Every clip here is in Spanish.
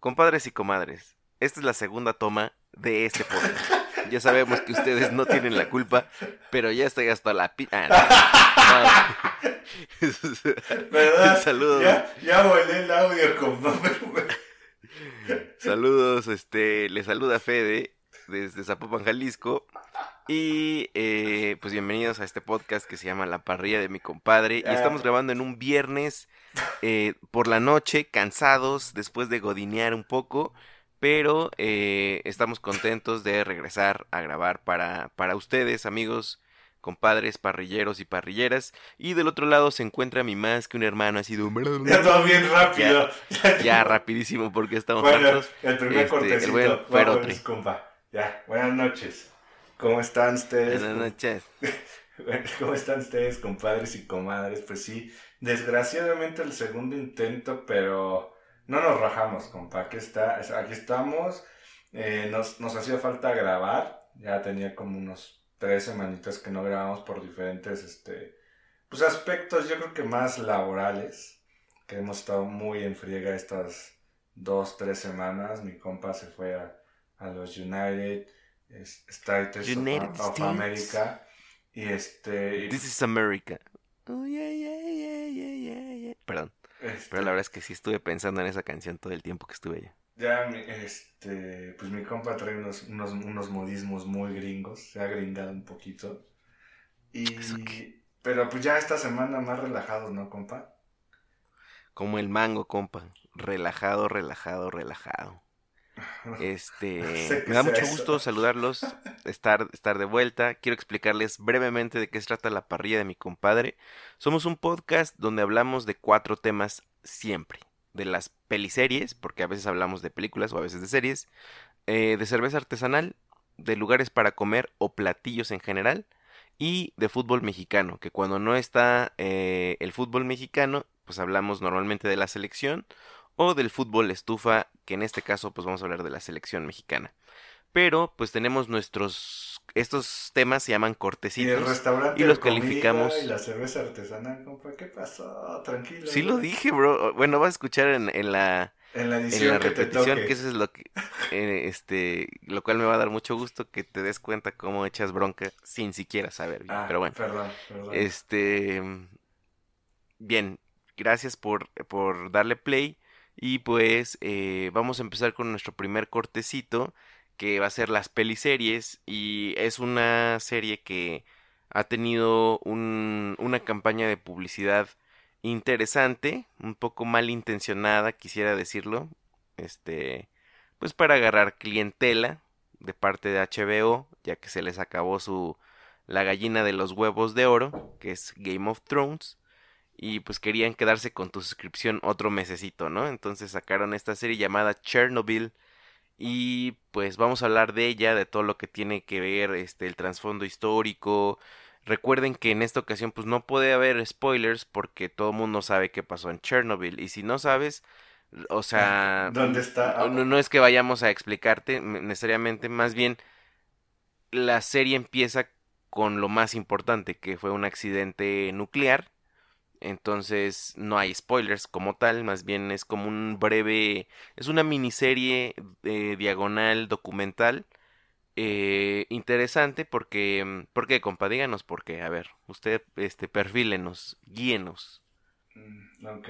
Compadres y comadres, esta es la segunda toma de este podcast. Ya sabemos que ustedes no tienen la culpa, pero ya estoy hasta la pi... Ah, ¿Verdad? Saludos. Ya, ya volé el audio, compadre. Saludos, este, le saluda Fede desde Zapopan, Jalisco. Y eh, pues bienvenidos a este podcast que se llama La parrilla de mi compadre. Y Ah. estamos grabando en un viernes eh, por la noche, cansados, después de godinear un poco. Pero eh, estamos contentos de regresar a grabar para, para ustedes, amigos, compadres, parrilleros y parrilleras. Y del otro lado se encuentra mi más que un hermano, ha sido Ya todo bien rápido. ya rapidísimo porque estamos Bueno, hartos. el primer Este, el buen compa. Ya, buenas noches. ¿Cómo están ustedes? Buenas noches. ¿Cómo están ustedes, compadres y comadres? Pues sí, desgraciadamente el segundo intento, pero no nos rajamos, compa. Aquí, está, aquí estamos. Eh, nos, nos hacía falta grabar. Ya tenía como unos tres semanitas que no grabamos por diferentes este, pues aspectos, yo creo que más laborales. Que hemos estado muy en friega estas dos, tres semanas. Mi compa se fue a, a los United es- States of- United of, States. America. Y este. This is America. Oh, yeah, yeah, yeah, yeah, yeah, yeah. Perdón, este, pero la verdad es que sí estuve pensando en esa canción todo el tiempo que estuve allá. Ya, este, pues mi compa trae unos, unos, unos modismos muy gringos, se ha gringado un poquito. Y, pero pues ya esta semana más relajados, ¿no, compa? Como el mango, compa. Relajado, relajado, relajado. Este, No sé qué me da mucho eso. gusto saludarlos, estar, estar de vuelta. Quiero explicarles brevemente de qué se trata la parrilla de mi compadre. Somos un podcast donde hablamos de cuatro temas siempre. De las peliseries, porque a veces hablamos de películas o a veces de series. eh, de cerveza artesanal, de lugares para comer o platillos en general. Y de fútbol mexicano, que cuando no está eh, el fútbol mexicano, pues hablamos normalmente de la selección o del fútbol estufa, que en este caso pues vamos a hablar de la selección mexicana. Pero pues tenemos nuestros estos temas se llaman Y el cortecitos. restaurante y los comida calificamos. Y la cerveza artesanal, compa, ¿qué pasó? Tranquilo. Sí lo dije, bro. Bueno, vas a escuchar en, en la En la en edición la que te repetición toque. que eso es lo que eh, este lo cual me va a dar mucho gusto que te des cuenta cómo echas bronca sin siquiera saber. Ah, Pero bueno. Perdón, perdón. Este. Bien, gracias por, por darle play. Y pues eh, vamos a empezar con nuestro primer cortecito, que va a ser las peliseries. Y es una serie que ha tenido un- una campaña de publicidad interesante, un poco malintencionada, quisiera decirlo. Este, pues para agarrar clientela de parte de HBO, ya que se les acabó su la gallina de los huevos de oro, que es Game of Thrones, y pues querían quedarse con tu suscripción otro mesecito, ¿no? Entonces sacaron esta serie llamada Chernobyl y pues vamos a hablar de ella, de todo lo que tiene que ver este el trasfondo histórico. Recuerden que en esta ocasión pues no puede haber spoilers porque todo el mundo sabe qué pasó en Chernobyl y si no sabes, o sea, ¿Dónde está? no, es que vayamos a explicarte necesariamente, más bien la serie empieza con lo más importante, que fue un accidente nuclear. Entonces no hay spoilers como tal, más bien es como un breve, es una miniserie eh, diagonal documental eh, interesante porque, mm, ¿por qué, compa? Díganos por qué. A ver, usted, este, perfílenos, guíenos. Mm, Ok.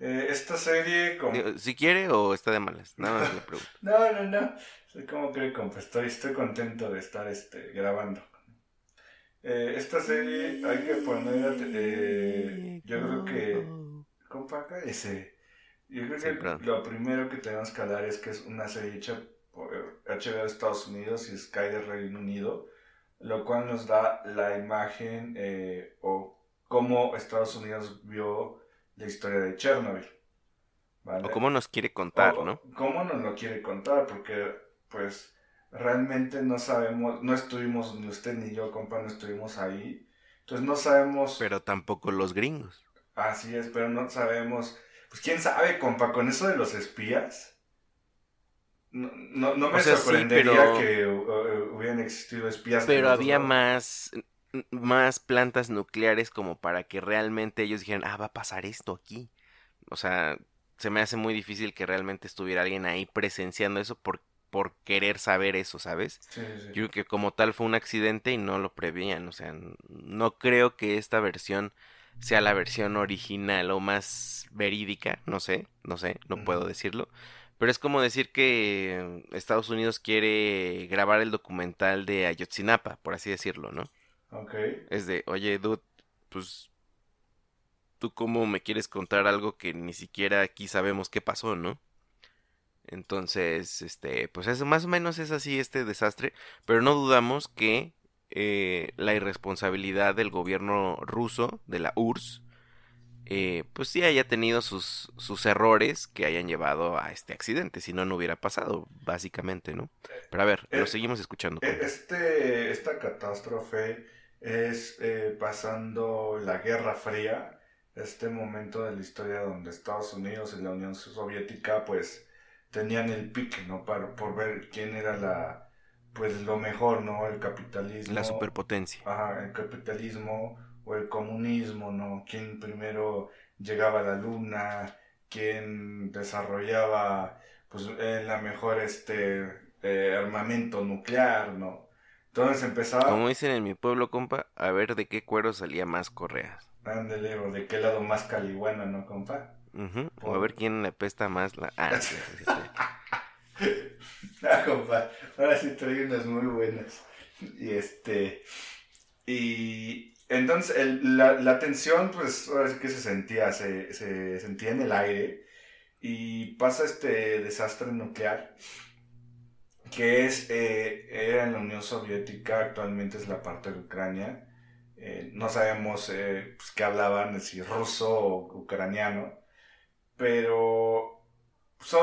Eh, esta serie, como... Si quiere o está de malas, nada más le pregunto. No, no, no. Soy como cree, compa. Estoy, estoy contento de estar este, grabando. Eh, esta serie hay que poner. eh, yo creo que. Compa, ese. Yo creo que lo primero que tenemos que hablar es que es una serie hecha por HBO de Estados Unidos y Sky de Reino Unido, lo cual nos da la imagen eh, o cómo Estados Unidos vio la historia de Chernobyl. O cómo nos quiere contar, ¿no? Cómo nos lo quiere contar, porque pues realmente no sabemos, no estuvimos, ni usted ni yo, compa, no estuvimos ahí. Entonces no sabemos... Pero tampoco los gringos. Así es, pero no sabemos... Pues quién sabe, compa, con eso de los espías. No, no, me sorprendería que hubieran existido espías. Pero había más, más plantas nucleares como para que realmente ellos dijeran, ah, va a pasar esto aquí. O sea, se me hace muy difícil que realmente estuviera alguien ahí presenciando eso por, por querer saber eso, ¿sabes? Sí, sí. Yo creo que como tal fue un accidente y no lo prevían. O sea, no creo que esta versión sea la versión original o más verídica. No sé, no sé, no puedo decirlo. Pero es como decir que Estados Unidos quiere grabar el documental de Ayotzinapa, por así decirlo, ¿no? Ok. Es de, oye, dude, pues tú cómo me quieres contar algo que ni siquiera aquí sabemos qué pasó, ¿no? Entonces, este, pues eso más o menos es así este desastre, pero no dudamos que eh, la irresponsabilidad del gobierno ruso, de la URSS, eh, pues sí haya tenido sus, sus errores que hayan llevado a este accidente, si no, no hubiera pasado, básicamente, ¿no? Pero a ver, lo eh, seguimos escuchando. Eh, este, esta catástrofe es pasando la Guerra Fría, este momento de la historia donde Estados Unidos y la Unión Soviética pues tenían el pique, ¿no? Para, por ver quién era la, pues lo mejor, ¿no? El capitalismo. La superpotencia. Ajá, el capitalismo o el comunismo, ¿no? Quién primero llegaba a la luna, quién desarrollaba pues la mejor este eh, armamento nuclear, ¿no? Entonces empezaba... Como dicen en mi pueblo, compa, a ver de qué cuero salía más correas. Ándale, o de qué lado más caliguana, ¿no, compa? O a ver quién le pesta más la... Ah, ah, compa, ahora sí trae unas muy buenas. Y este... Y, entonces, la, la, tensión, pues, ahora sí que se sentía, se, se, sentía en el aire y pasa este desastre nuclear que es, eh, era en la Unión Soviética, actualmente es la parte de Ucrania. Eh, no sabemos eh, pues, qué hablaban, si ruso o ucraniano, pero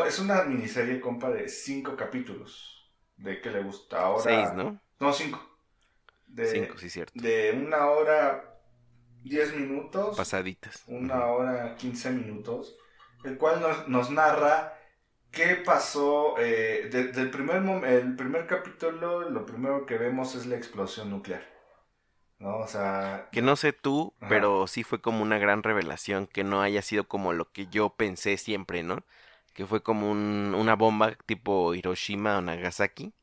es una miniserie, compa, de cinco capítulos. ¿De qué le gusta ahora? Seis, ¿no? No, cinco de, sí, cierto. de una hora 10 minutos. Pasaditas. Una hora 15 minutos. El cual nos, nos narra qué pasó. Eh, del primer el primer capítulo, lo primero que vemos es la explosión nuclear. ¿No? O sea. Que no sé tú, pero sí fue como una gran revelación que no haya sido como lo que yo pensé siempre, ¿no? Que fue como un, una bomba tipo Hiroshima o Nagasaki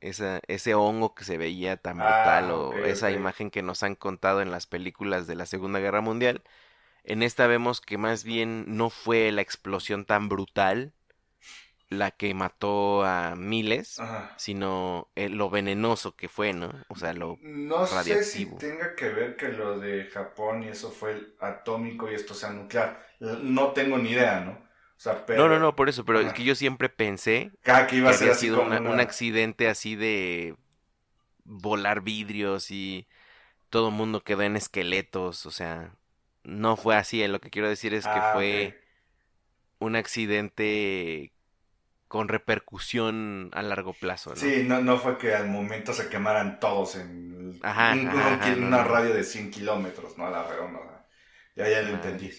esa, ese hongo que se veía tan brutal ah, o esa imagen que nos han contado en las películas de la Segunda Guerra Mundial. En esta vemos que más bien no fue la explosión tan brutal la que mató a miles, sino eh, lo venenoso que fue, ¿no? O sea, lo no sé si tenga que ver que lo de Japón y eso fue atómico y esto sea nuclear. No tengo ni idea, ¿no? No, no, no, por eso, pero es que yo siempre pensé ah, que, iba a ser sido un accidente así de volar vidrios y todo el mundo quedó en esqueletos, o sea, no fue así, lo que quiero decir es que ah, fue un accidente con repercusión a largo plazo, ¿no? Sí, no, no fue que al momento se quemaran todos en, una radio de 100 kilómetros, ¿no? A la redonda. Ya, ya lo entendí.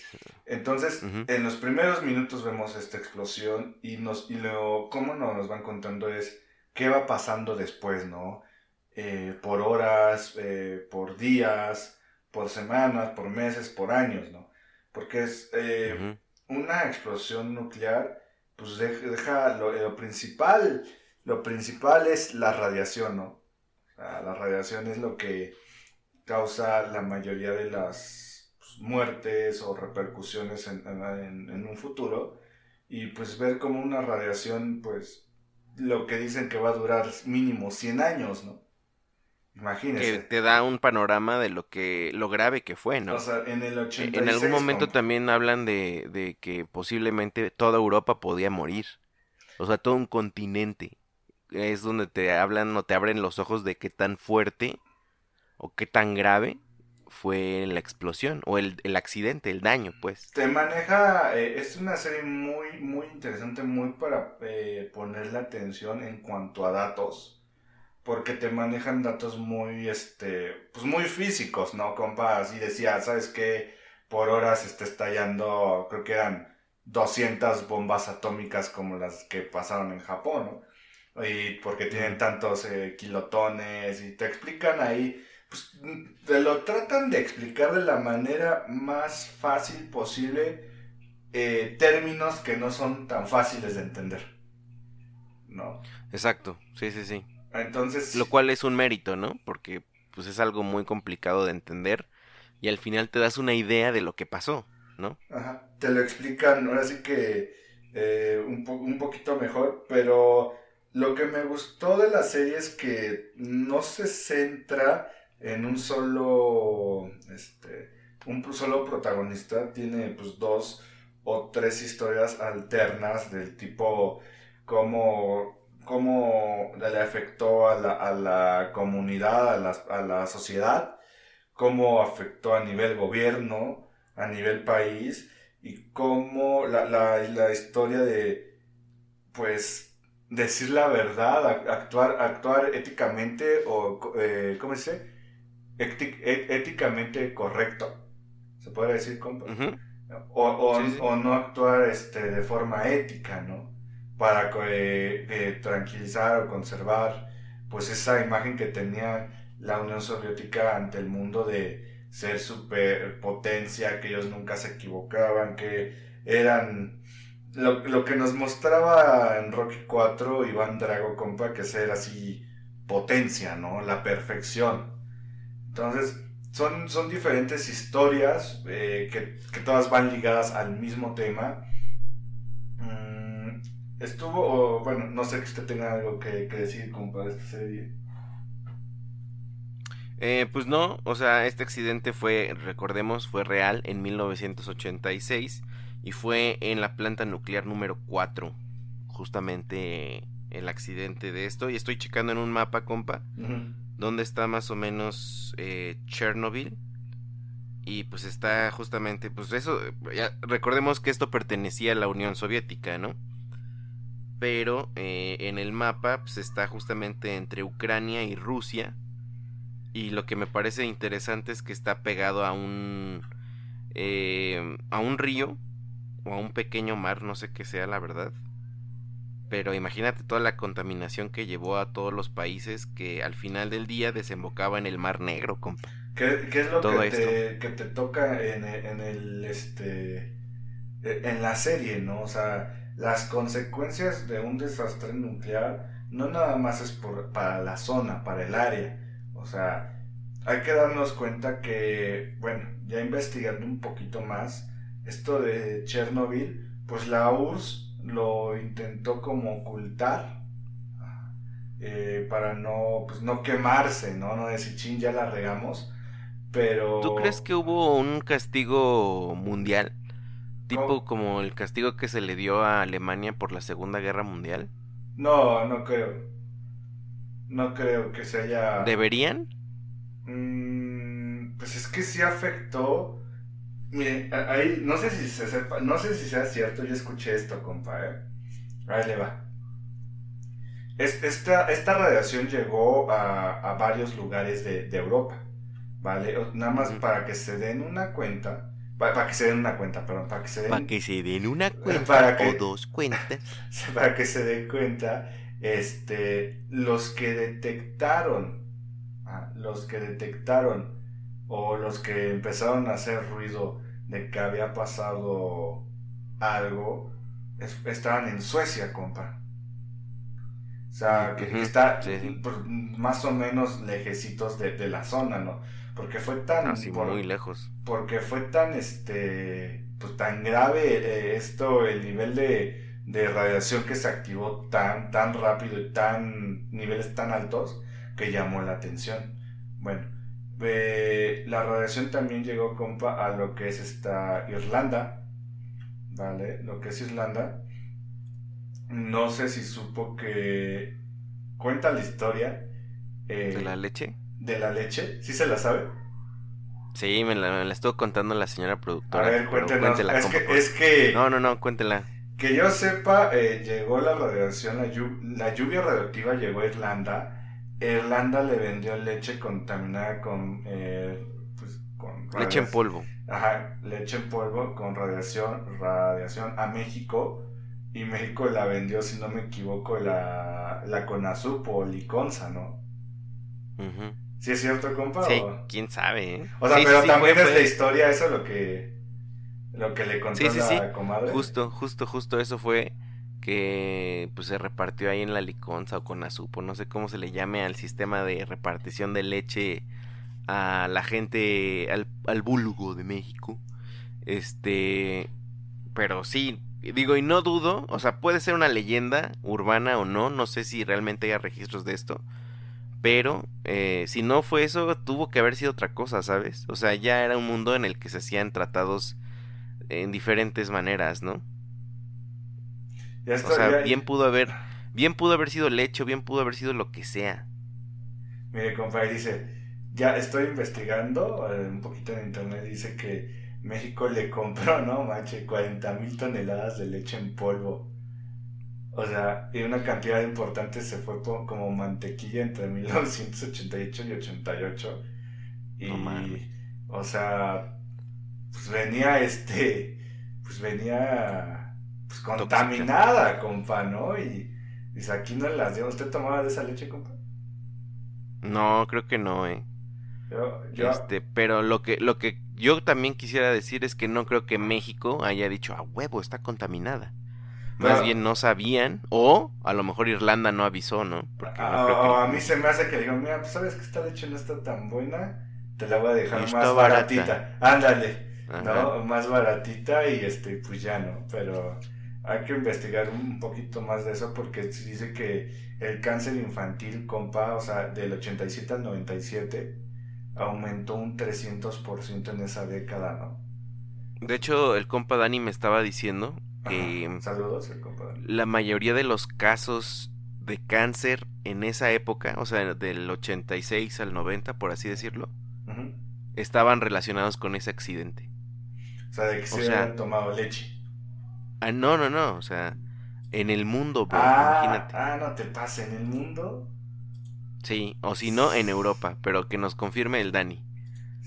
Entonces, en los primeros minutos vemos esta explosión y, nos, y lo, cómo nos van contando es qué va pasando después, ¿no? Eh, por horas, eh, por días, por semanas, por meses, por años, ¿no? Porque es eh, una explosión nuclear, pues deja, lo, principal, lo principal es la radiación, ¿no? la radiación es lo que causa la mayoría de las muertes o repercusiones en, en, un futuro y pues ver como una radiación pues lo que dicen que va a durar mínimo 100 años, ¿no? Imagínese. Que te da un panorama de lo que lo grave que fue, ¿no? O sea, en el 86, En algún momento también hablan de, de, que posiblemente toda Europa podía morir. O sea, todo un continente. es donde te hablan o te abren los ojos de qué tan fuerte o qué tan grave fue la explosión o el, accidente, el daño, pues. Te maneja, eh, es una serie muy, muy interesante, muy para eh, ponerle atención en cuanto a datos, porque te manejan datos muy, este, pues muy físicos, ¿no, compa? Así decía, ¿sabes qué? Por horas está estallando, creo que eran 200 bombas atómicas como las que pasaron en Japón, ¿no? Y porque tienen tantos eh, kilotones y te explican ahí pues, te lo tratan de explicar de la manera más fácil posible eh, términos que no son tan fáciles de entender. ¿No? Exacto, sí, sí, sí. Entonces... Lo cual es un mérito, ¿no? Porque pues es algo muy complicado de entender y al final te das una idea de lo que pasó, ¿no? Ajá, te lo explican, ahora sí que eh, un, un poquito mejor, pero lo que me gustó de la serie es que no se centra en un solo, este, un solo protagonista, tiene pues dos o tres historias alternas del tipo cómo, cómo le afectó a la, a la comunidad, a la, a la sociedad, cómo afectó a nivel gobierno, a nivel país y cómo la, historia de pues decir la verdad, actuar, actuar éticamente o, eh, ¿cómo se dice? E-, éticamente correcto, se puede decir, compa. o, o, no actuar este, de forma ética, ¿no? Para eh, eh, tranquilizar o conservar pues esa imagen que tenía la Unión Soviética ante el mundo de ser superpotencia, que ellos nunca se equivocaban, que eran lo, lo, que nos mostraba en Rocky 4 Iván Drago, compa, que ser así potencia, ¿no? La perfección. Entonces, son, son diferentes historias eh, que, todas van ligadas al mismo tema. Estuvo, bueno, no sé que usted tenga algo que, decir para esta serie. Eh, pues no, o sea, este accidente fue, recordemos, fue real en 1986 y fue en la planta nuclear número 4, justamente el accidente de esto. Y estoy checando en un mapa, compa, donde está más o menos eh, Chernobyl. Y pues está justamente, pues eso, ya, recordemos que esto pertenecía a la Unión Soviética, ¿no? Pero eh, en el mapa pues está justamente entre Ucrania y Rusia. Y lo que me parece interesante es que está pegado a un, eh, a un río o a un pequeño mar, no sé qué sea la verdad pero imagínate toda la contaminación que llevó a todos los países que al final del día desembocaba en el Mar Negro, compa. ¿Qué, es lo que, te, que, te, toca en, en, el este e, en la serie, no? O sea, las consecuencias de un desastre nuclear no nada más es por, para la zona, para el área. O sea, hay que darnos cuenta que, bueno, ya investigando un poquito más, esto de Chernobyl, pues la URSS lo intentó como ocultar eh, para no, pues no quemarse, ¿no? No decir, chin, ya la regamos, pero... ¿Tú crees que hubo un castigo mundial? Tipo como el castigo que se le dio a Alemania por la Segunda Guerra Mundial. No, no creo. No creo que se haya... ¿Deberían? Mm, pues es que sí afectó Mire, ahí, no sé si se sepa, no sé si sea cierto, yo escuché esto, compa, ¿eh? Ahí le va. esta, esta radiación llegó a, varios lugares de, Europa, ¿vale? Nada más para que se den una cuenta, para, que se den una cuenta, perdón, para que se den... Para que se den una cuenta o dos cuentas. Para que se den cuenta, este, los que detectaron, ah, los que detectaron o los que empezaron a hacer ruido de que había pasado algo, estaban en Suecia, compa. O sea, que está más o menos lejecitos de, la zona, ¿no? Porque fue tan... Así, muy lejos. Porque fue tan, este, pues tan grave eh, esto, el nivel de, de radiación que se activó tan, tan rápido y tan, niveles tan altos, que llamó la atención. Bueno, eh, la radiación también llegó, compa, a lo que es esta Irlanda, ¿vale? Lo que es Irlanda. No sé si supo que cuenta la historia. eh, ¿De la leche? De la leche. ¿Sí se la sabe? Sí, me la, me la estuvo contando la señora A productora. ver, pero cuéntenos. cuéntela, es, que, es que, No, no, no, cuéntela. que yo sepa, eh, llegó la radiación, la, llu- la lluvia radioactiva llegó a Irlanda. Irlanda le vendió leche contaminada con, eh, pues, con Leche en polvo. Ajá, leche en polvo con radiación, radiación a México. Y México la vendió, si no me equivoco, la, la Conasup o Liconza, ¿no? Ujú. ¿Sí es cierto, compa? Sí, o- quién sabe, ¿eh? O sea, Sí, pero sí, también fue- es fue- de historia eso lo que lo que le contó Sí, sí, la sí. comadre. Justo, justo, justo eso fue que pues se repartió ahí en la liconza o con azupo, no sé cómo se le llame al sistema de repartición de leche a la gente, al, al vulgo de México. Este, pero sí, digo, y no dudo, o sea, puede ser una leyenda urbana o no, no sé si realmente haya registros de esto, pero eh, si no fue eso, tuvo que haber sido otra cosa, ¿sabes? O sea, ya era un mundo en el que se hacían tratados en diferentes maneras, ¿no? Ya O está, sea, ya- bien pudo haber, bien pudo haber sido leche, bien pudo haber sido lo que sea. Mire, compa, y dice, ya estoy investigando eh, un poquito en internet, dice que México le compró, no manche, 40 mil toneladas de leche en polvo. O sea, y una cantidad importante se fue como mantequilla entre 1988 y 88. Y, No mames. o sea, pues venía este, pues venía pues contaminada, compa, ¿no? Y dice, aquí no las dio. ¿Usted tomaba de esa leche, compa? No, creo que no, eh. Yo, yo, Este, pero lo que, lo que yo también quisiera decir es que no creo que México haya dicho a huevo, está contaminada. Más bien no sabían, o a lo mejor Irlanda no avisó, ¿no? Porque no creo que- a- a mí se me hace que digo, mira, pues sabes que esta leche no está tan buena, te la voy a dejar más barata. baratita. Ándale, Ajá. ¿no? Más baratita y este, pues ya no, pero hay que investigar un poquito más de eso porque dice que el cáncer infantil, compa, o sea, del 87 al 97 aumentó un 300% en esa década, ¿no? De hecho, el compa Dani me estaba diciendo Ajá. Saludos, el compa. la mayoría de los casos de cáncer en esa época, o sea, del 86 al 90, por así decirlo, estaban relacionados con ese accidente. O sea, de que O se sea, habían tomado leche. Ah, no, no, no, o sea, en el mundo, bro, Ah, imagínate. ah, no te pasa en el mundo. Sí, o si no, en Europa, pero que nos confirme el Dani.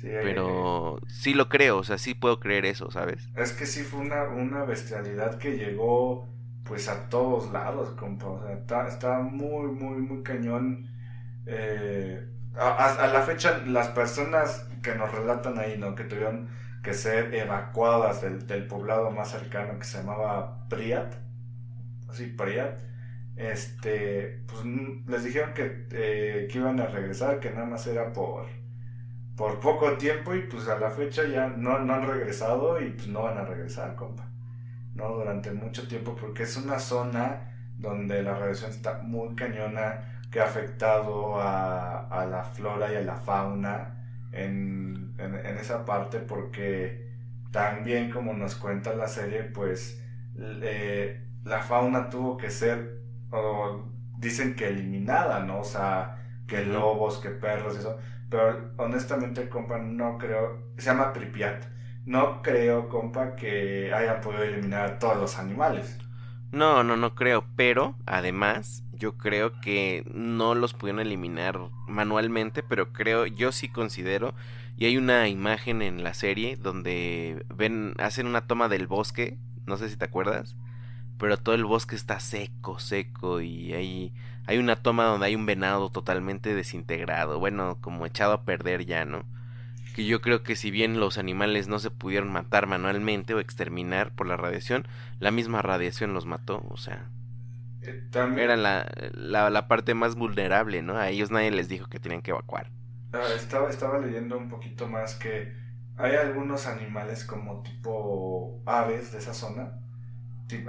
Sí, eh, Pero sí lo creo, o sea, sí puedo creer eso, ¿sabes? Es que sí fue una, una bestialidad que llegó pues a todos lados, compa. O sea, está, está muy, muy, muy cañón. Eh, a, la fecha, las personas que nos relatan ahí, ¿no? Que tuvieron que ser evacuadas del, del poblado más cercano que se llamaba Priat. Así, Priat. Este, pues les dijeron que, eh, que iban a regresar, que nada más era por, por poco tiempo y pues a la fecha ya no, no han regresado y pues no van a regresar, compa. No durante mucho tiempo porque es una zona donde la radiación está muy cañona que ha afectado a, a la flora y a la fauna en, en, en esa parte porque también como nos cuenta la serie pues eh, la fauna tuvo que ser o dicen que eliminada, ¿no? O sea, que lobos, que perros y eso. Pero honestamente, compa, no creo. Se llama Pripyat. No creo, compa, que hayan podido eliminar a todos los animales. No, no, no creo, pero además yo creo que no los pudieron eliminar manualmente, pero creo, yo sí considero, y hay una imagen en la serie donde ven, hacen una toma del bosque, no sé si te acuerdas, pero todo el bosque está seco, seco, y hay, hay una toma donde hay un venado totalmente desintegrado, bueno, como echado a perder ya, ¿no? que yo creo que si bien los animales no se pudieron matar manualmente o exterminar por la radiación, la misma radiación los mató, o sea, Eh, también, era la, la, la parte más vulnerable, ¿no? A ellos nadie les dijo que tenían que evacuar. ah, estaba, estaba leyendo un poquito más que hay algunos animales como tipo aves de esa zona.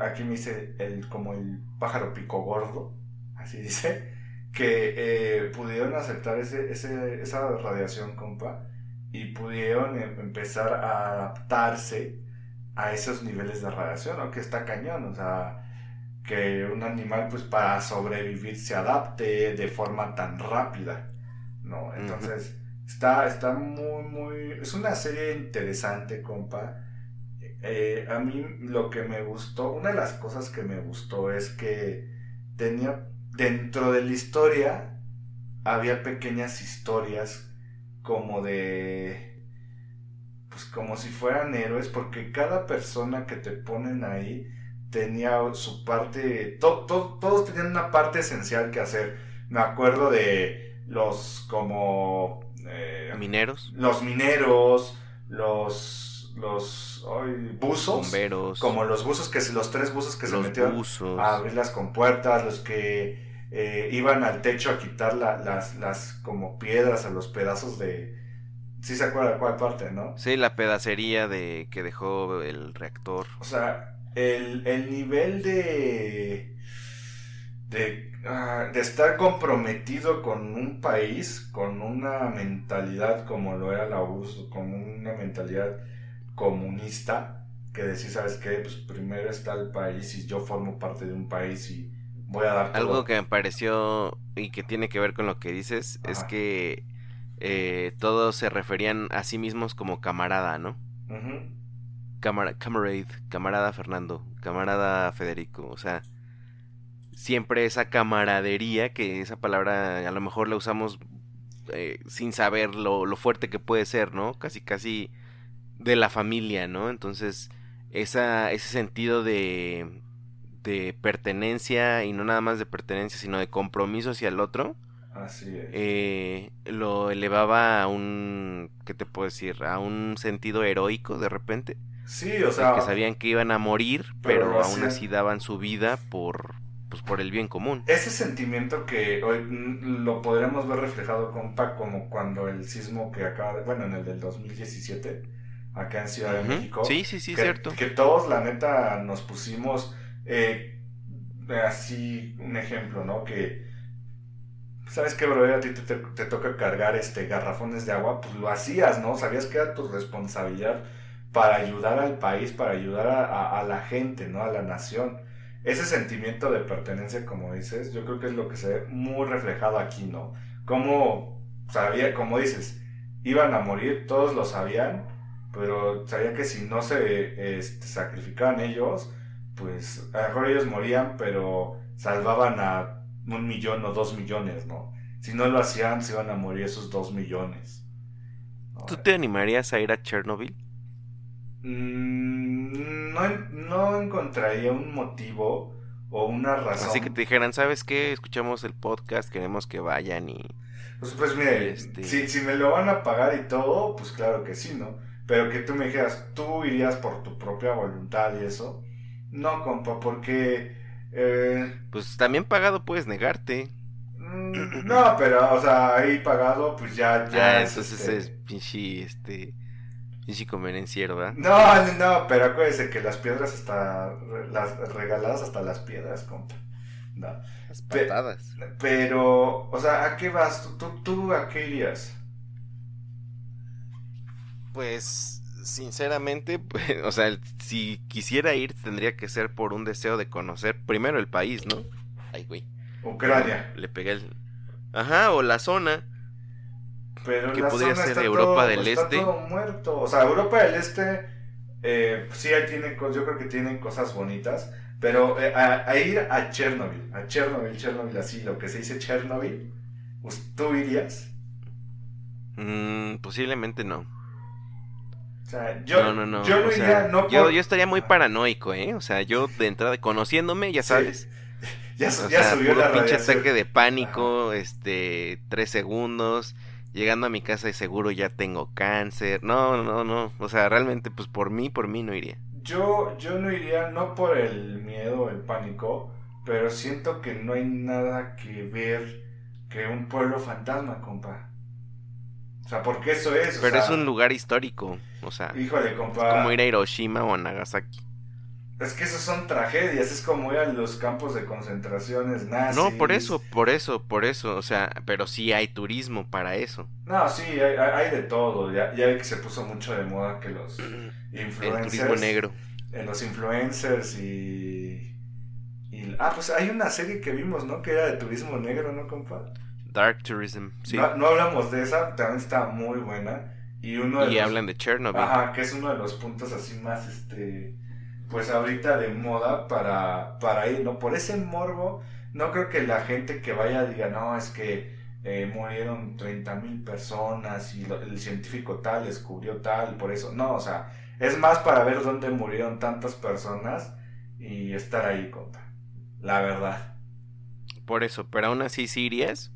Aquí me dice el, como el pájaro pico gordo, así dice, que eh, pudieron aceptar ese, ese, esa radiación, compa, y pudieron em- empezar a adaptarse a esos niveles de radiación, ¿no? Que está cañón, o sea, que un animal pues para sobrevivir se adapte de forma tan rápida, ¿no? Entonces, está, está muy, muy, es una serie interesante, compa. Eh, a mí lo que me gustó, una de las cosas que me gustó es que tenía, dentro de la historia, había pequeñas historias como de, pues como si fueran héroes, porque cada persona que te ponen ahí, tenía su parte, todos tenían una parte esencial que hacer. Me acuerdo de los como... Eh, mineros. Los mineros, los... los buzos. Bomberos. Como los buzos que los tres buzos que se metieron a abrir las compuertas, los que eh, iban al techo a quitar las, las como piedras a los pedazos de... Sí se acuerda cuál parte, ¿no? Sí, la pedacería de que dejó el reactor. O sea, el, nivel de, ah, de, estar comprometido con un país, con una mentalidad como lo era la URSS, con una mentalidad comunista, que decir, ¿sabes qué? Pues primero está el país y yo formo parte de un país y voy a dar Algo que me pareció y que tiene que ver con lo que dices es que eh, todos se referían a sí mismos como camarada, ¿no? camarade, camarada Fernando, camarada Federico, o sea, siempre esa camaradería, que esa palabra a lo mejor la usamos eh, sin saber lo, fuerte que puede ser, ¿no? Casi, casi de la familia, ¿no? Entonces, esa, ese sentido de, de pertenencia, y no nada más de pertenencia, sino de compromiso hacia el otro, Así es. Eh, lo elevaba a un, ¿qué te puedo decir? A un sentido heroico de repente. Sí, o sea. Que sabían que iban a morir, pero, aún así daban su vida por, pues, por el bien común. Ese sentimiento que hoy lo podremos ver reflejado, compa, como cuando el sismo que acaba de. Bueno, en el del 2017, acá en Ciudad de México. Sí, sí, sí, que, cierto. Que todos, la neta, nos pusimos. Eh, así, un ejemplo, ¿no? Que. ¿Sabes qué, bro? A ti te, te, toca cargar este garrafones de agua, pues lo hacías, ¿no? Sabías que era tu responsabilidad para ayudar al país, para ayudar a, la gente, ¿no? A la nación. Ese sentimiento de pertenencia, como dices, yo creo que es lo que se ve muy reflejado aquí, ¿no? Como sabía, como dices, iban a morir, todos lo sabían, pero sabían que si no se este, sacrificaban ellos, pues a lo mejor ellos morían, pero salvaban a un millón o dos millones, ¿no? Si no lo hacían, se iban a morir esos dos millones. ¿Tú te animarías a ir a Chernobyl? Mm, no, no encontraría un motivo o una razón. Así que te dijeran, ¿sabes qué? Escuchamos el podcast, queremos que vayan y... Pues, pues mire, este si, si me lo van a pagar y todo, pues claro que sí, ¿no? Pero que tú me dijeras, tú irías por tu propia voluntad y eso. No, compa, porque... Eh, pues también pagado puedes negarte. Mm, no, pero, o sea, ahí pagado, pues ya... ya ah, entonces este es pinche, este si convenenciero, ¿verdad? No, no, no, pero acuérdese que las piedras hasta. Las regaladas hasta las piedras, compa. No. Las patadas. pero, o sea, ¿a qué vas? ¿Tú, tú a qué irías? Pues, sinceramente, pues, o sea, si quisiera ir, tendría que ser por un deseo de conocer primero el país, ¿no? Ay, güey. Ucrania. Le pegué el. Ajá, o la zona pero que podría ser Europa del Este. Todo muerto. O sea, Europa del Este, eh, sí, ahí tiene, yo creo que tienen cosas bonitas. Pero eh, a, ir a Chernobyl, a Chernobyl, Chernobyl, así, lo que se dice Chernobyl, ¿tú irías? Mm, posiblemente no. O sea, yo no, no, no. Yo, no iría, no yo, yo, estaría muy paranoico, ¿eh? O sea, yo de entrada, conociéndome, ya sabes. Ya, ya subió la pinche ataque de pánico, este, tres segundos llegando a mi casa y seguro ya tengo cáncer. No, no, no. O sea, realmente, pues por mí, por mí no iría. Yo, yo no iría, no por el miedo o el pánico, pero siento que no hay nada que ver que un pueblo fantasma, compa. Sea, porque eso es. Pero es un lugar histórico. O sea, híjole, compa. Es como ir a Hiroshima o a Nagasaki. Es que esas son tragedias, es como ir a los campos de concentraciones nazis. No, por eso, por eso, por eso, o sea, pero sí hay turismo para eso. No, sí, hay, de todo, ya, ya que se puso mucho de moda que los influencers... El turismo negro. En los influencers y. Ah, pues hay una serie que vimos, ¿no? Que era de turismo negro, ¿no, compa? Dark Tourism, sí. No, no hablamos de esa, también está muy buena. Y uno de y los- hablan de Chernobyl. Ajá, que es uno de los puntos así más, este, pues ahorita de moda para, para ir, ¿no? Por ese morbo, no creo que la gente que vaya diga, no, es que eh, murieron 30 mil personas y lo- el científico tal descubrió tal, por eso, no, o sea, es más para ver dónde murieron tantas personas y estar ahí, compa, la verdad. Por eso, pero aún así, ¿sí irías?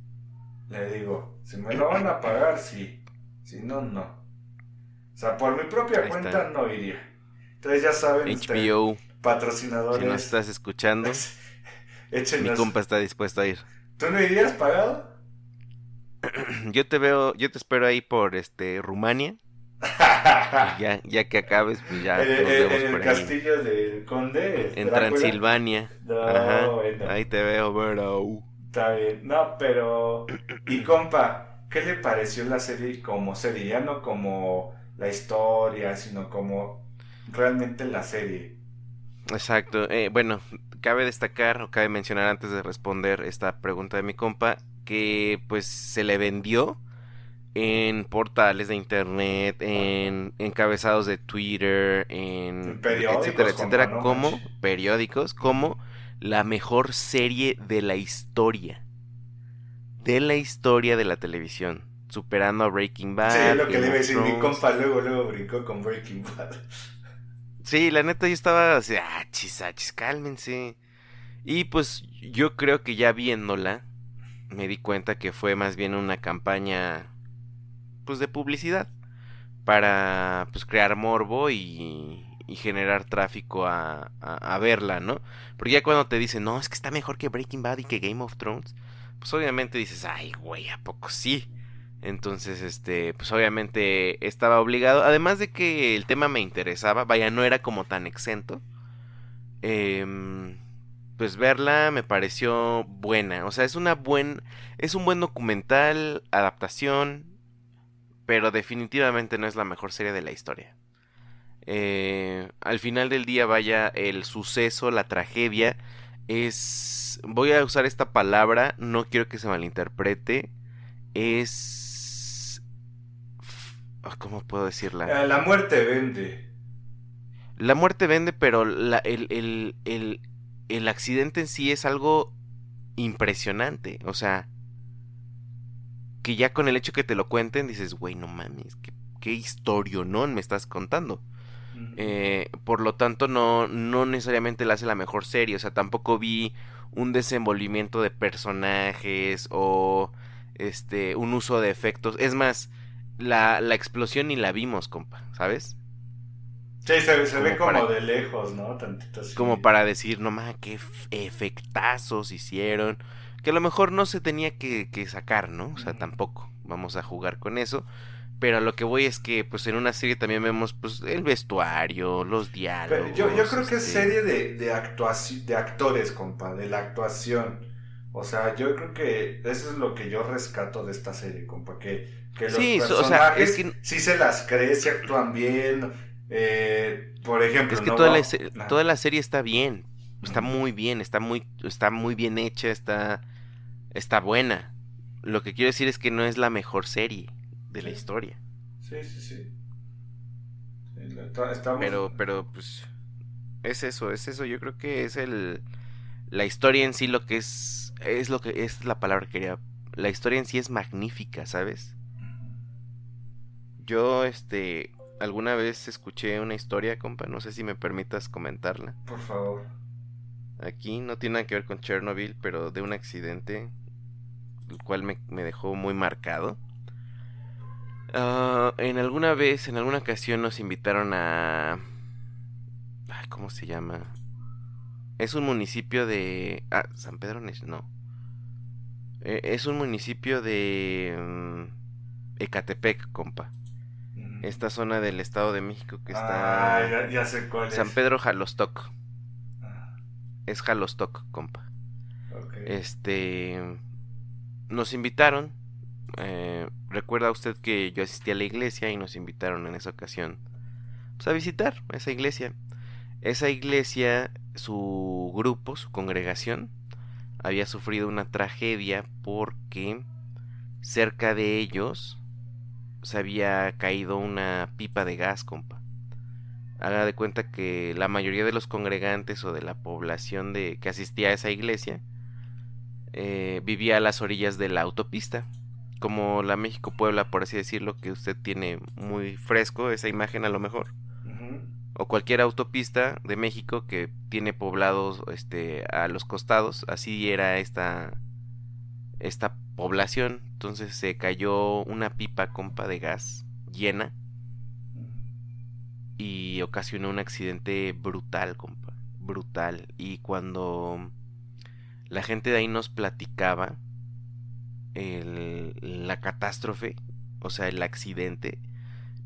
Le digo, si me lo van a pagar, sí. Si no, no. O sea, por mi propia Ahí cuenta está. no iría. Entonces ya saben, este, HBO, patrocinadores. si nos estás escuchando, mi échenos. compa está dispuesto a ir. ¿Tú no irías pagado? Yo te veo, yo te espero ahí por este Rumania. ya, ya que acabes, pues ya en, nos vemos en el por ahí. castillo del conde. En. Transilvania. No, Ajá. bueno, Ahí te veo, bro. Está bien. No, pero... Y compa, ¿qué le pareció la serie como serie? Ya no como la historia, sino como realmente la serie. Exacto. Eh, bueno, cabe destacar o cabe mencionar antes de responder esta pregunta de mi compa que pues se le vendió en portales de internet, en encabezados de Twitter, en En periódicos, etcétera, etcétera, como periódicos, como la mejor serie de la historia. De la historia de la televisión, superando a Breaking Bad. Sí, es lo que le iba a decir. Mi compa luego, luego brincó con Breaking Bad. Sí, la neta yo estaba así, ah, chis, ah, chis, cálmense. Y pues yo creo que ya viéndola, me di cuenta que fue más bien una campaña, pues de publicidad, para pues crear morbo y, y generar tráfico a, verla, ¿no? Porque ya cuando te dicen, no, es que está mejor que Breaking Bad y que Game of Thrones, pues obviamente dices, ay, güey, ¿a poco sí? Entonces, este, pues obviamente estaba obligado. Además de que el tema me interesaba, vaya, no era como tan exento. em, pues verla me pareció buena. O sea, es una buen, es un buen documental, adaptación, pero definitivamente no es la mejor serie de la historia. Eh, al final del día, vaya, el suceso, la tragedia, es, voy a usar esta palabra, no quiero que se malinterprete, es... ah, ¿Cómo puedo decirla? Eh, La muerte vende. La muerte vende, pero la- el, el, el, el accidente en sí es algo impresionante. O sea, que ya con el hecho que te lo cuenten dices, güey, no mames, qué, qué historionón me estás contando. Eh, por lo tanto, no, no necesariamente la hace la mejor serie. O sea, tampoco vi un desenvolvimiento de personajes o este un uso de efectos. Es más, la, la explosión ni la vimos, compa, ¿sabes? Sí, se, se ve como como para- de lejos, ¿no? Tantito así. Como para decir, no mames, qué efectazos hicieron. Que a lo mejor no se tenía que, que sacar, ¿no? O sea, tampoco. Vamos a jugar con eso. Pero a lo que voy es que, pues en una serie también vemos, pues, el vestuario, los diálogos. Yo, yo creo que es este, serie de, de, de actores, compa, de la actuación. O sea, yo creo que eso es lo que yo rescato de esta serie, compa, que, que los Sí, so- o sea, personajes es que- sí se las cree, se actúan bien. Eh, por ejemplo, Es que no toda, va- la, toda la serie está bien. Está muy bien, está muy, está muy bien hecha, está, está buena. Lo que quiero decir es que no es la mejor serie de la historia. Sí, sí, sí. Estamos- Pero, pero, pues, es eso, es eso. Yo creo que es el, la historia en sí lo que es, es lo que es la palabra que quería. La historia en sí es magnífica, ¿sabes? Yo, este, alguna vez escuché una historia, compa, no sé si me permitas comentarla. Por favor. Aquí no tiene nada que ver con Chernobyl, pero de un accidente, el cual me, me dejó muy marcado. Ah, en alguna vez, en alguna ocasión nos invitaron a... Ay, ¿Cómo se llama? Es un municipio de... Ah, San Pedro no. Eh, es un municipio de... mm, Ecatepec, compa. Esta zona del Estado de México que está... Ah, ya, ya sé cuál es. San Pedro Jalostoc. Ah, Es Jalostoc, compa. ok. Este. Nos invitaron. Eh, Recuerda usted que yo asistí a la iglesia y nos invitaron en esa ocasión pues, a visitar esa iglesia. Esa iglesia, su grupo, su congregación, había sufrido una tragedia porque cerca de ellos se había caído una pipa de gas, compa. Haga de cuenta que la mayoría de los congregantes o de la población de que asistía a esa iglesia eh, vivía a las orillas de la autopista, como la México Puebla, por así decirlo, que usted tiene muy fresco esa imagen a lo mejor. O cualquier autopista de México que tiene poblados este a los costados así era esta esta población. Entonces se cayó una pipa compa de gas llena. Y ocasionó un accidente brutal compa brutal. Y cuando la gente de ahí nos platicaba el, la catástrofe o sea el accidente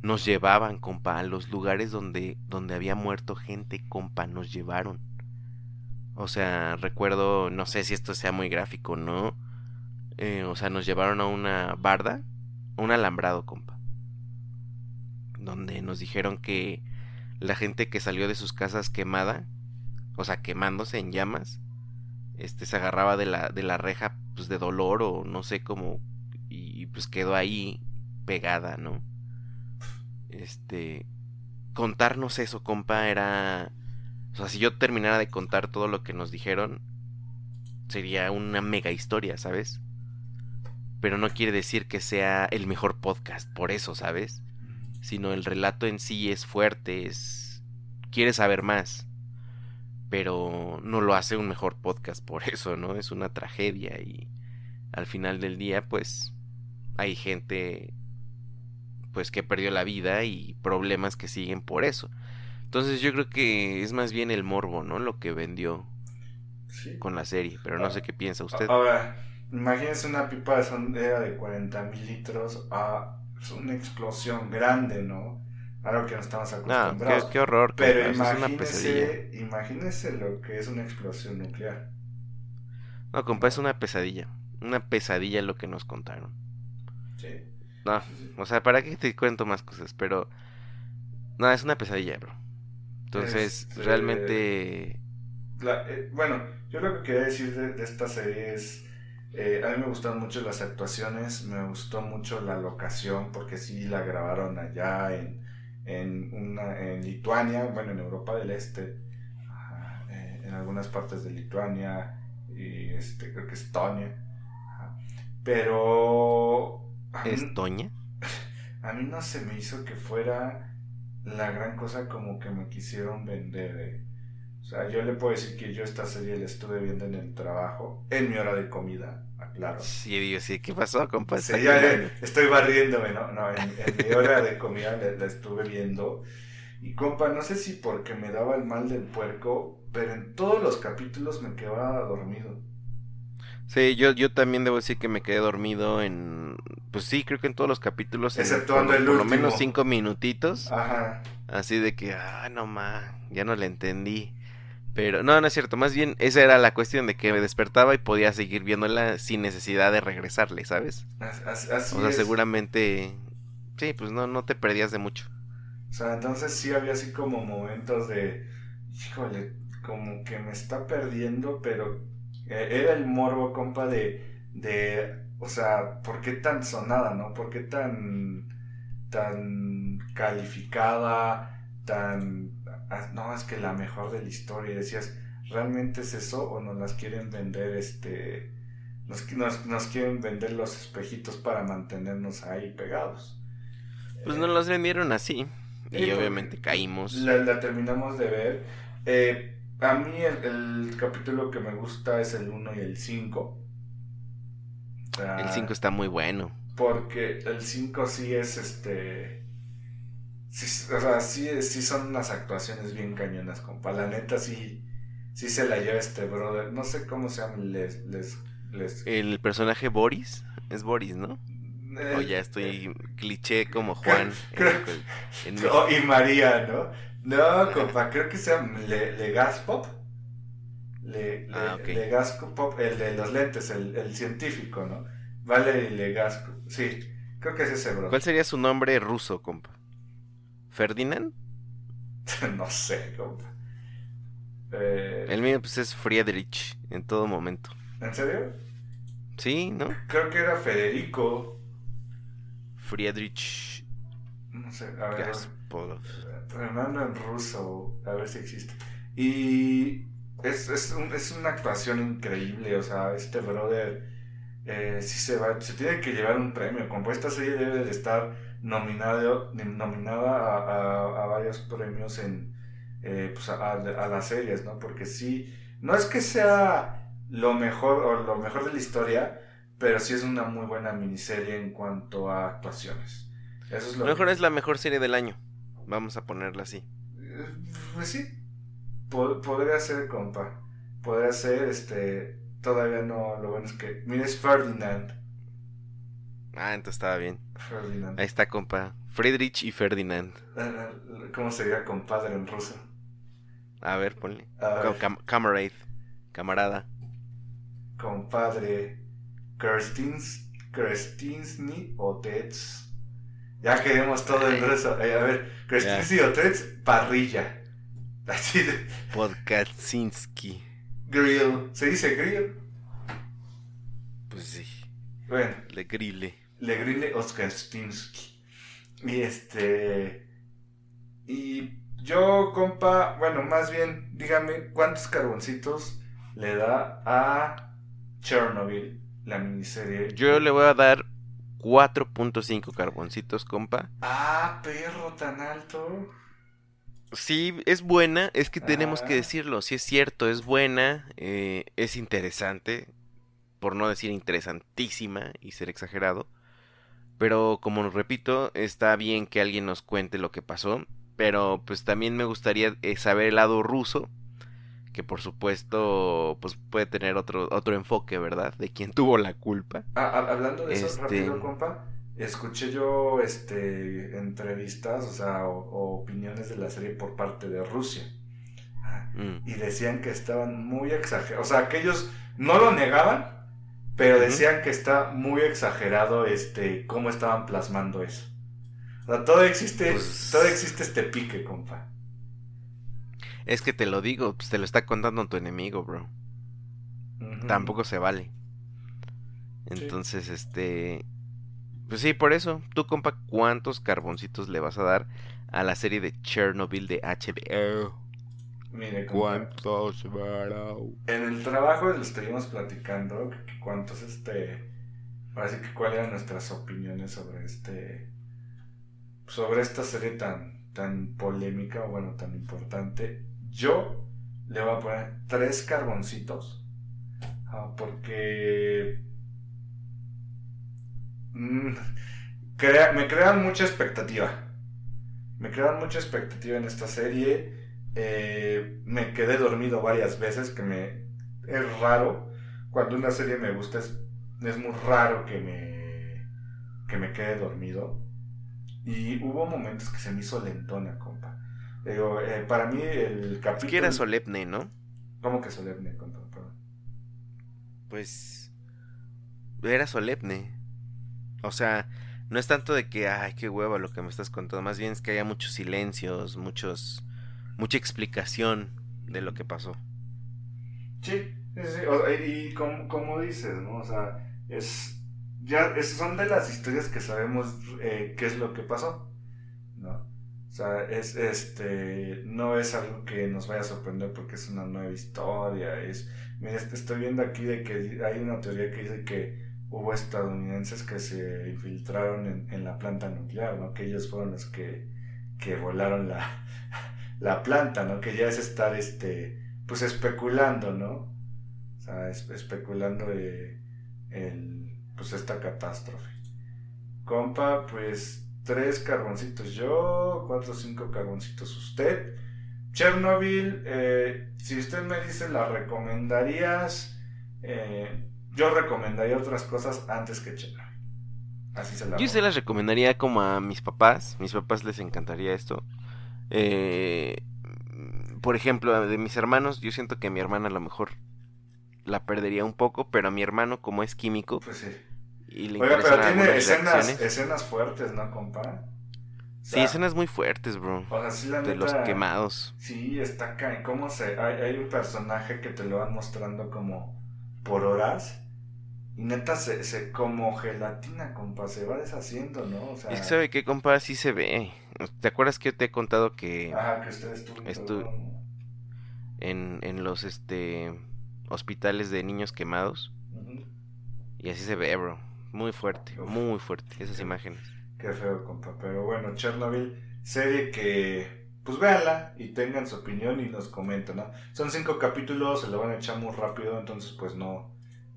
nos llevaban, compa, a los lugares donde, donde había muerto gente, compa, nos llevaron. O sea, recuerdo, no sé si esto sea muy gráfico, ¿no? Eh, o sea, nos llevaron a una barda, un alambrado, compa. Donde nos dijeron que la gente que salió de sus casas quemada, o sea, quemándose en llamas, este se agarraba de la, de la reja, pues de dolor o no sé cómo, y pues quedó ahí pegada, ¿no? este, contarnos eso, compa, era... O sea, si yo terminara de contar todo lo que nos dijeron, sería una mega historia, ¿sabes? Pero no quiere decir que sea el mejor podcast, por eso, ¿sabes? Sino el relato en sí es fuerte, es... Quiere saber más. Pero no lo hace un mejor podcast por eso, ¿no? Es una tragedia y al final del día, pues, hay gente pues que perdió la vida y problemas que siguen por eso. Entonces yo creo que es más bien el morbo, ¿no? Lo que vendió con la serie, pero no sé ah, qué piensa usted. Ahora, imagínese una pipa de sondera de 40 mil litros, ah, es una explosión grande, ¿no? Algo que no estamos acostumbrados. No, qué, horror. Pero imagínese, imagínese lo que es una explosión nuclear. No, compa, es una pesadilla. Una pesadilla lo que nos contaron. Sí. No, o sea, ¿para qué te cuento más cosas? Pero. No, es una pesadilla, bro. Entonces, este, realmente. Eh, bueno, yo lo que quería decir de, esta serie es. Eh, a mí me gustaron mucho las actuaciones, me gustó mucho la locación, porque sí la grabaron allá en, en, una, en Lituania, bueno, en Europa del Este, eh, en algunas partes de Lituania, y este, creo que Estonia. Pero ¿Es Toña? A mí no se me hizo que fuera la gran cosa como que me quisieron vender. Eh. O sea, yo le puedo decir que yo esta serie la estuve viendo en el trabajo, en mi hora de comida, claro. Sí, digo, sí, ¿qué pasó, compa? Sí, estoy barriéndome, ¿no? No, en, mi hora de comida la, estuve viendo. Y compa, no sé si porque me daba el mal del puerco, pero en todos los capítulos me quedaba dormido. Sí, yo, yo también debo decir que me quedé dormido en. Pues sí, creo que en todos los capítulos. Exceptuando el por, por lo menos cinco minutitos. Ajá. Así de que, ah, no más, ya no le entendí. Pero no, no es cierto. Más bien, esa era la cuestión de que me despertaba y podía seguir viéndola sin necesidad de regresarle, ¿sabes? Así, o sea, seguramente. Sí, pues no, no te perdías de mucho. O sea, entonces sí había así como momentos de. Híjole, como que me está perdiendo, pero eh, era el morbo, compa, de, de, o sea, ¿por qué tan sonada, no? ¿Por qué tan, tan calificada, tan, no, es que la mejor de la historia, decías, ¿realmente es eso o nos las quieren vender, este, nos, nos, nos quieren vender los espejitos para mantenernos ahí pegados? Pues nos los vendieron así. Y obviamente caímos. La, la, terminamos de ver. Eh, a mí el, capítulo que me gusta es el 1 y el 5. el 5 está muy bueno. Porque el 5 sí es este. O sea, sí, sí, son unas actuaciones bien cañonas, compa. La neta sí, sí se la lleva este brother. No sé cómo se llama. Les, les, les... El personaje Boris. Es Boris, ¿no? Eh, o ya estoy eh, cliché como Juan. y María, ¿no? No, compa, creo que sea Le, Legaspop. Le, le, ah, el de los lentes, el, el científico, ¿no? Vale, Legaspop. Sí, creo que es ese, bro. ¿Cuál sería su nombre ruso, compa? ¿Ferdinand? no sé, compa. Eh, El mío pues es Friedrich en todo momento. ¿En serio? Sí, ¿no? Creo que era Federico. Friedrich No sé, a ver. Gaspolov. Fernando en ruso, a ver si existe. Y es, es, un- es una actuación increíble, o sea, este brother eh, sí se va, se tiene que llevar un premio, como esta serie debe de estar nominado, nominada a, a- a varios premios en, eh, pues a, a las series, ¿no? Porque sí, no es que sea lo mejor o lo mejor de la historia, pero sí es una muy buena miniserie en cuanto a actuaciones. Eso es lo lo mejor que- es la mejor serie del año. Vamos a ponerla así. Eh, Pues sí, po- podría ser, compa. Podría ser, este. Todavía no. Lo bueno es que. Mira, es Ferdinand. Ah, entonces estaba bien. Ferdinand. Ahí está, compa. Friedrich y Ferdinand. ¿Cómo sería compadre en ruso? A ver, ponle. A ver, Co- cam- camarade. Camarada. compadre. Kerstins, Kerstinsny Otets. Ya queremos todo en Ay. ruso. Eh, a ver, Kerstinsny Otets, parrilla. Así de. Grill. ¿Se dice grill? Pues sí. Bueno. Le grille. Legrile Oskarstinsky. Y este. Y yo, compa, bueno, más bien, dígame cuántos carboncitos le da a Chernobyl, la miniserie. Yo le voy a dar 4.5 carboncitos, compa. Ah, perro tan alto. Sí, es buena, es que tenemos que Ah. decirlo, sí es cierto, es buena, eh, es interesante, por no decir interesantísima y ser exagerado, pero como repito, está bien que alguien nos cuente lo que pasó, pero pues también me gustaría eh, saber el lado ruso, que por supuesto pues puede tener otro, otro enfoque, ¿verdad? De quién tuvo la culpa. Ah, hablando de eso Este- rápido, compa, escuché yo este entrevistas, o sea, o, o opiniones de la serie por parte de Rusia. Mm. y decían que estaban muy exagerados. O sea, que ellos no lo negaban, pero decían que está muy exagerado este cómo estaban plasmando eso. O sea, todo existe, Pues- todo existe este pique, compa. Es que te lo digo, pues te lo está contando tu enemigo, bro. Tampoco se vale. Sí. Entonces, este... Pues sí, por eso. Tú, compa, ¿cuántos carboncitos le vas a dar a la serie de Chernobyl de HBO? Mire, bro? en el trabajo lo estuvimos platicando que- cuántos este sí que cuáles eran nuestras opiniones sobre este sobre esta serie tan tan polémica o bueno tan importante. Yo le voy a poner tres carboncitos ah, porque mm, crea- me crean mucha expectativa. Me crean mucha expectativa en esta serie eh, me quedé dormido varias veces, que me es raro. Cuando una serie me gusta es, es muy raro que me que me quede dormido. Y hubo momentos que se me hizo lentona, compa. Digo, eh, para mí el Es capítulo... que era solemne, ¿no? ¿Cómo que solemne, compa? Perdón. Pues... Era solemne. O sea, no es tanto de que, ay, qué hueva lo que me estás contando. Más bien es que haya muchos silencios, muchos... Mucha explicación de lo que pasó. Sí, sí, sí, o- y como, como dices, ¿no? O sea, es, ya es- son de las historias que sabemos eh, qué es lo que pasó, ¿no? O sea, es, este, no es algo que nos vaya a sorprender porque es una nueva historia, es, mira, est- estoy viendo aquí de que hay una teoría que dice que hubo estadounidenses que se infiltraron en, en la planta nuclear, ¿no? Que ellos fueron los que, que volaron la, la planta, ¿no? Que ya es estar, este, pues especulando, ¿no? O sea, es- especulando eh, el, pues esta catástrofe. Compa, pues tres carboncitos yo, cuatro o cinco carboncitos usted. Chernobyl, eh, si usted me dice la recomendarías, eh, yo recomendaría otras cosas antes que Chernobyl. Así se la Yo voy. se las recomendaría como a mis papás. Mis papás les encantaría esto. Eh, por ejemplo, de mis hermanos, yo siento que a mi hermana a lo mejor la perdería un poco, pero a mi hermano, como es químico Pues sí. y le Oiga, pero tiene escenas, fuertes, ¿no, compa? Sí, escenas muy fuertes, bro. O sea, sí, la de neta, los quemados. Sí, está ca- ¿Cómo se.? Hay, hay un personaje que te lo van mostrando como por horas. Y neta, se, se como gelatina, compa. Se va deshaciendo, ¿no? O sea. Es que sabe qué, compa, sí se ve. ¿Te acuerdas que yo te he contado que Ajá, que usted estuvo. Estu- en, en los este hospitales de niños quemados? Y así se ve, bro. Muy fuerte, Uf. muy fuerte esas imágenes. Qué feo, compa. Pero bueno, Chernobyl, serie que. Pues véanla y tengan su opinión y nos comenten, ¿no? Son cinco capítulos, se lo van a echar muy rápido, entonces pues no,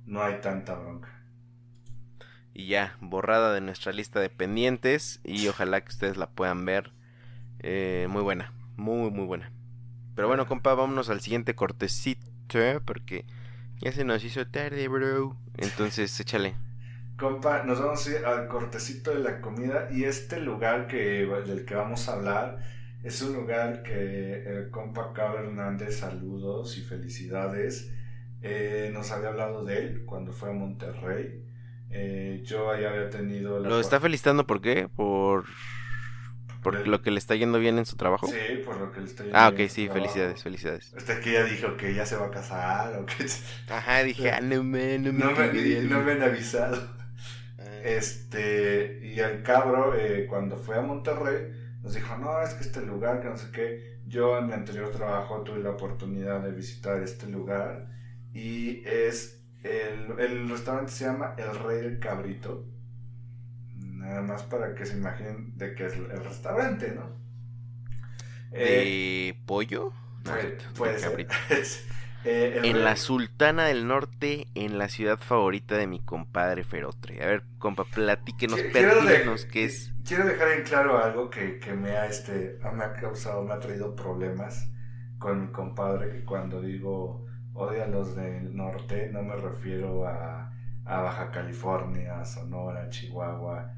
no hay tanta bronca. Y ya, borrada de nuestra lista de pendientes. Y ojalá que ustedes la puedan ver. Eh, muy buena, muy, muy buena. Pero bueno, compa, vámonos al siguiente cortecito. Porque ya se nos hizo tarde, bro. Entonces, échale. Compa, nos vamos a ir al cortecito de la comida y este lugar que, del que vamos a hablar es un lugar que el compa Cabo Hernández, saludos y felicidades, eh, nos había hablado de él cuando fue a Monterrey. Eh, yo ahí había tenido la ¿Lo está felicitando por qué? ¿Por, por el- lo que le está yendo bien en su trabajo? Sí, por lo que le estoy Ah, ok, sí, felicidades, felicidades. Este que ya dijo que ya se va a casar o que Ajá, dije, ah, no me, no me, no me, no me han avisado. Ah. Este, y el cabro, eh, cuando fue a Monterrey, nos dijo, no, es que este lugar, que no sé qué. Yo en mi anterior trabajo tuve la oportunidad de visitar este lugar y es, el, el restaurante se llama El Rey del Cabrito. Nada más para que se imaginen de qué es el restaurante, ¿no? Eh, ¿De pollo? No, puede, de puede ser. cabrito. Eh, En Rey- la Sultana del Norte, en la ciudad favorita de mi compadre Ferotre. A ver, compa, platíquenos, perfílenos qué es. Quiero dejar en claro algo que, que me ha este me ha causado, me ha traído problemas con mi compadre, que cuando digo odia a los del norte, no me refiero a, a Baja California, Sonora, Chihuahua,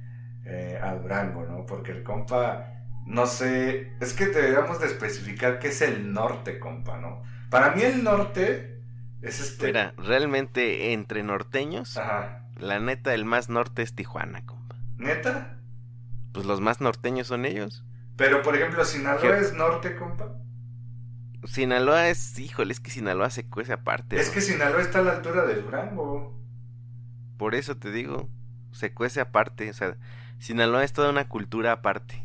eh, a Durango, ¿no? Porque el compa, no sé, es que deberíamos de especificar qué es el norte, compa, ¿no? Para mí el norte es este... Mira, realmente entre norteños, Ajá. la neta, el más norte es Tijuana, compa. ¿Neta? Pues los más norteños son ellos. Pero, por ejemplo, Sinaloa ¿Qué? es norte, compa. Sinaloa es, híjole, es que Sinaloa se cuece aparte. Es bro. que Sinaloa está a la altura de Durango. Por eso te digo, se cuece aparte. O sea, Sinaloa es toda una cultura aparte.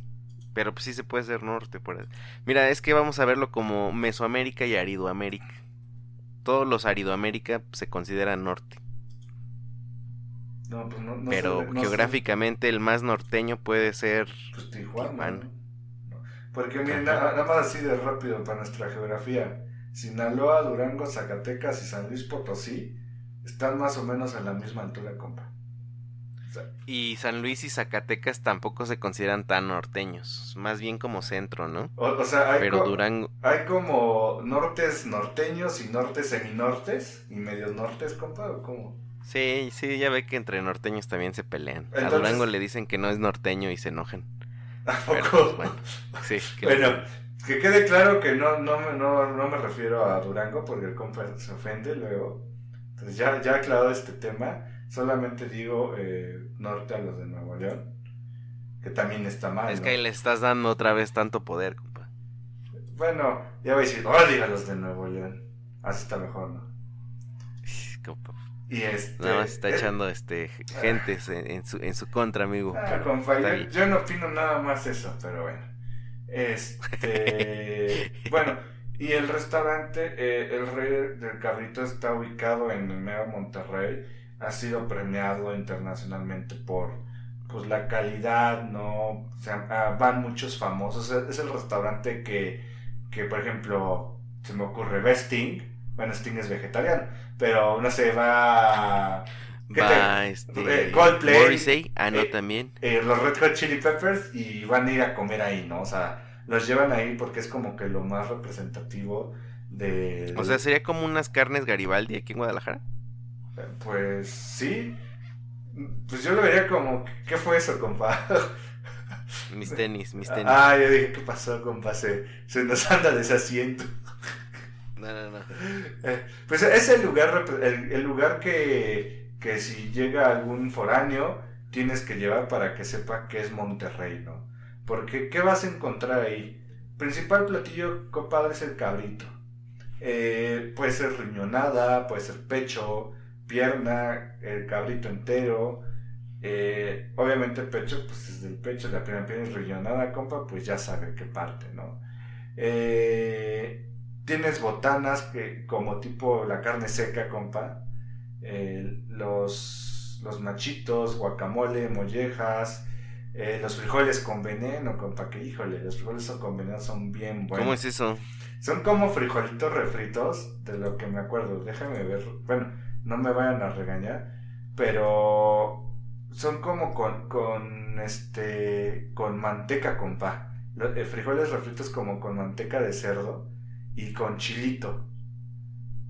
Pero pues sí se puede ser norte. Por. Mira, es que vamos a verlo como Mesoamérica y Aridoamérica. Todos los Aridoamérica se consideran norte. No, pues no, no pero sé, no sé. geográficamente el más norteño puede ser... Pues Tijuana. Tijuana. Porque miren, nada, nada más así de rápido para nuestra geografía. Sinaloa, Durango, Zacatecas y San Luis Potosí están más o menos a la misma altura, compa. O sea, Y San Luis y Zacatecas tampoco se consideran tan norteños. Más bien como centro, ¿no? o, o sea, hay, Pero Durango... hay como nortes norteños y nortes seminortes y medios nortes, compa, ¿o cómo? Sí, sí, ya ve que entre norteños también se pelean. A Durango le dicen que no es norteño y se enojan. ¿A Pero, poco? pues, bueno, sí, que- Bueno, que quede claro que no, no, me- no, no me refiero a Durango porque el compa se ofende luego. Entonces ya, ya aclarado este tema, solamente digo eh, norte a los de Nuevo León, que también está mal. es ¿no? que ahí le estás dando otra vez tanto poder, compa. Bueno, ya voy a decir, odio a los de Nuevo León. Así está mejor, ¿no? Compa, Y este... Nada más está eh, echando este gentes en, en su, en su contra, amigo. Ah, compa, yo, no opino nada más eso, pero bueno. Este. bueno, y el restaurante, eh, el Rey del Cabrito, está ubicado en el mero Monterrey. Ha sido premiado internacionalmente por pues la calidad, ¿no? O sea, ah, van muchos famosos. Es, es el restaurante que, que, por ejemplo, se me ocurre, ve Sting. Bueno, Sting es vegetariano, pero no sé, va. ¿qué Va, te- este... eh, Coldplay, Morrissey, ah, no, eh, también. eh, los Red Hot Chili Peppers y van a ir a comer ahí, ¿no? O sea, los llevan ahí porque es como que lo más representativo de... O sea, sería como unas carnes Garibaldi aquí en Guadalajara. Pues sí. Pues yo lo vería como, ¿qué fue eso, compa? Mis tenis, mis tenis. Ah, yo dije, ¿qué pasó, compa? Se, se nos anda deshaciendo. No, no, no. Eh, Pues es el lugar, el lugar que, que si llega algún foráneo, tienes que llevar para que sepa que es Monterrey, ¿no? Porque, ¿qué vas a encontrar ahí? Principal platillo, compadre, es el cabrito. Eh, puede ser riñonada, puede ser pecho, pierna, el cabrito entero. Eh, obviamente el pecho, pues es del pecho, la primera pierna es riñonada, compa, pues ya sabe qué parte, ¿no? Eh, tienes botanas que como tipo la carne seca, compa. los, los machitos, guacamole, mollejas, los frijoles con veneno, compa, que híjole, los frijoles con veneno son bien buenos. ¿Cómo es eso? Son como frijolitos refritos, de lo que me acuerdo. Déjame ver. Bueno, no me vayan a regañar. Pero son como con, con este, con manteca, compa. Los, eh, frijoles refritos como con manteca de cerdo y con chilito.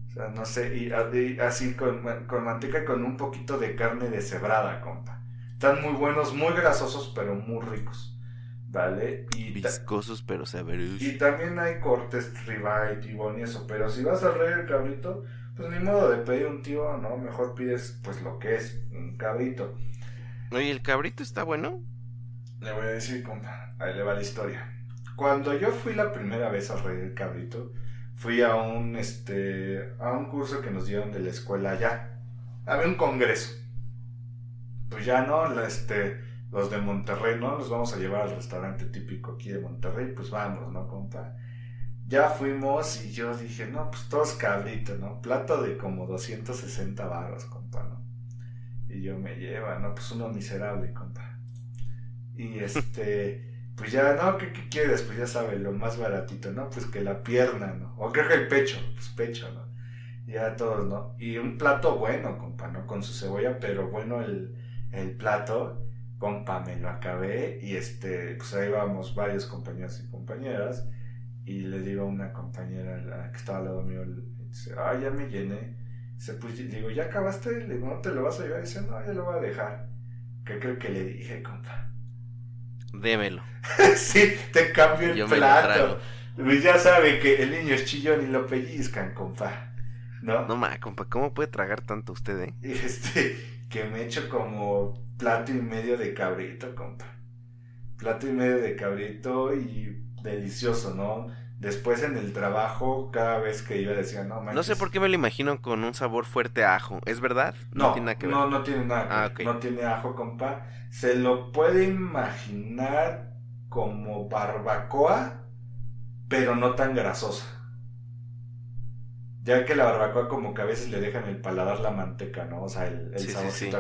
O sea, no sé, y, así con, con manteca con un poquito de carne deshebrada, compa. Están muy buenos, muy grasosos, pero muy ricos. ¿vale? Y Viscosos pero sabrosos. Y también hay cortes ribeye, tibón y eso, pero si vas a reír el cabrito, pues ni modo de pedir un tío, ¿no? Mejor pides pues lo que es, un cabrito. Oye, ¿el cabrito está bueno? Le voy a decir, compa, ahí le va la historia. Cuando yo fui la primera vez a reír el cabrito, fui a un, este, a un curso que nos dieron de la escuela allá. Había un congreso. Pues ya no, este los de Monterrey, ¿no? Los vamos a llevar al restaurante típico aquí de Monterrey, pues vamos, ¿no, compa? Ya fuimos y yo dije, no, pues todos cabritos, ¿no? Plato de como 260 baros, compa, ¿no? Y yo me lleva, ¿no? Pues uno miserable, compa. Y este, pues ya, ¿no? ¿Qué, ¿Qué, quieres? Pues ya sabe, lo más baratito, ¿no? Pues que la pierna, ¿no? O creo que el pecho, pues pecho, ¿no? Ya todos, ¿no? Y un plato bueno, compa, ¿no? Con su cebolla, pero bueno el, el plato compa, me lo acabé y este, pues ahí vamos varios compañeros y compañeras y le digo a una compañera que estaba al lado mío, dice, ah, ya me llené. Dice, pues digo, ¿ya acabaste? Le digo, ¿no te lo vas a llevar? Dice, no, ya lo voy a dejar. ¿Qué creo que le dije, compa? Démelo. sí, te cambio el plato. Pues ya sabe que el niño es chillón y lo pellizcan, compa. ¿No? No ma, compa, ¿cómo puede tragar tanto usted, eh? Este, que me echo como plato y medio de cabrito, compa. Plato y medio de cabrito y delicioso, ¿no? Después en el trabajo, cada vez que iba decía, no No sé por qué me lo imagino con un sabor fuerte a ajo. ¿Es verdad? No, no tiene nada que ver. No, no tiene nada que ah. No tiene ajo, compa. Se lo puede imaginar como barbacoa, pero no tan grasosa. Ya que la barbacoa como que a veces le dejan el paladar la manteca, ¿no? O sea, el, el saborcito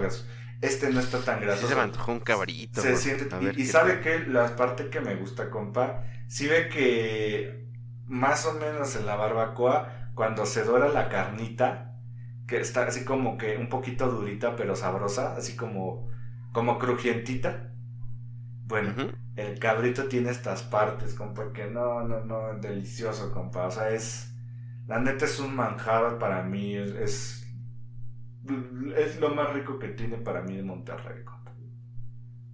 este no está tan grasoso. se me antojó un cabrito. Se siente, y, sabe que la parte que me gusta, compa, sí ve que más o menos en la barbacoa, cuando se dora la carnita, que está así como que un poquito durita pero sabrosa, así como, como crujientita. Bueno, el cabrito tiene estas partes, compa, que no, no, no, delicioso, compa. O sea, es, la neta es un manjar para mí, es es lo más rico que tiene para mí en Monterrey.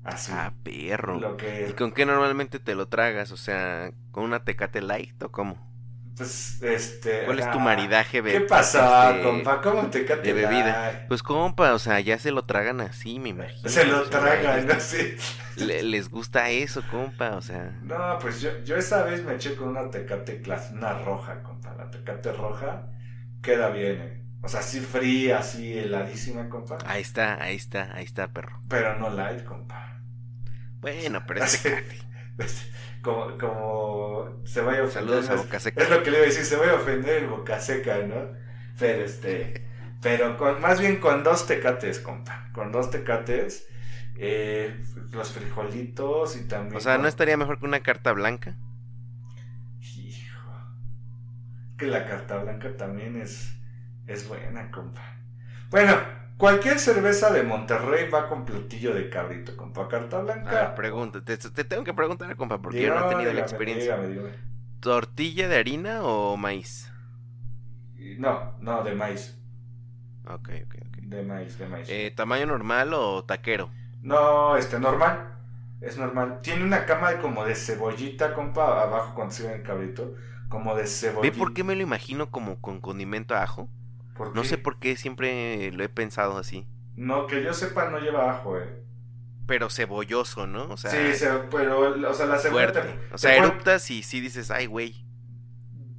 Así. Ah, perro. ¿Y con qué normalmente te lo tragas? O sea, ¿con una Tecate Light o cómo? Pues, este... ¿Cuál es tu maridaje, ¿Qué pasa, este, compa? ¿Cómo Tecate De bebida. Pues, compa, o sea, ya se lo tragan así, me imagino. Se lo tragan así. les gusta eso, compa, o sea... No, pues yo, yo esa vez me eché con una Tecate clase, una roja, compa. La Tecate roja queda bien, eh. O sea, así fría, así heladísima, compa. Ahí está, ahí está, ahí está, perro. Pero no light, compa. Bueno, pero es como, como se vaya a ofender. Saludos a Boca Seca. Es lo que le iba a decir, se vaya a ofender el Boca Seca, ¿no? Pero este, pero con, más bien con dos tecates, compa. Con dos tecates, eh, los frijolitos y también. O sea, ¿no estaría mejor que una carta blanca? Hijo. Que la carta blanca también es es buena, compa. Bueno, cualquier cerveza de Monterrey va con platillo de cabrito, compa. Carta blanca. Ah, pregunta, te, tengo que preguntar, compa, porque yo no he tenido la experiencia. ¿Tortilla de harina o maíz? No, no, de maíz. Ok, ok, ok. De maíz, de maíz. Eh, ¿Tamaño normal o taquero? No, este, normal. Es normal. Tiene una cama de como de cebollita, compa, abajo cuando sirve el cabrito. Como de cebollita. ¿Ve por qué me lo imagino como con condimento a ajo? No sé por qué siempre lo he pensado así. No, que yo sepa no lleva ajo, eh. pero cebolloso, ¿no? O sea, sí, pero, o sea, la cebolla te- O sea, eruptas y sí dices, ay, güey.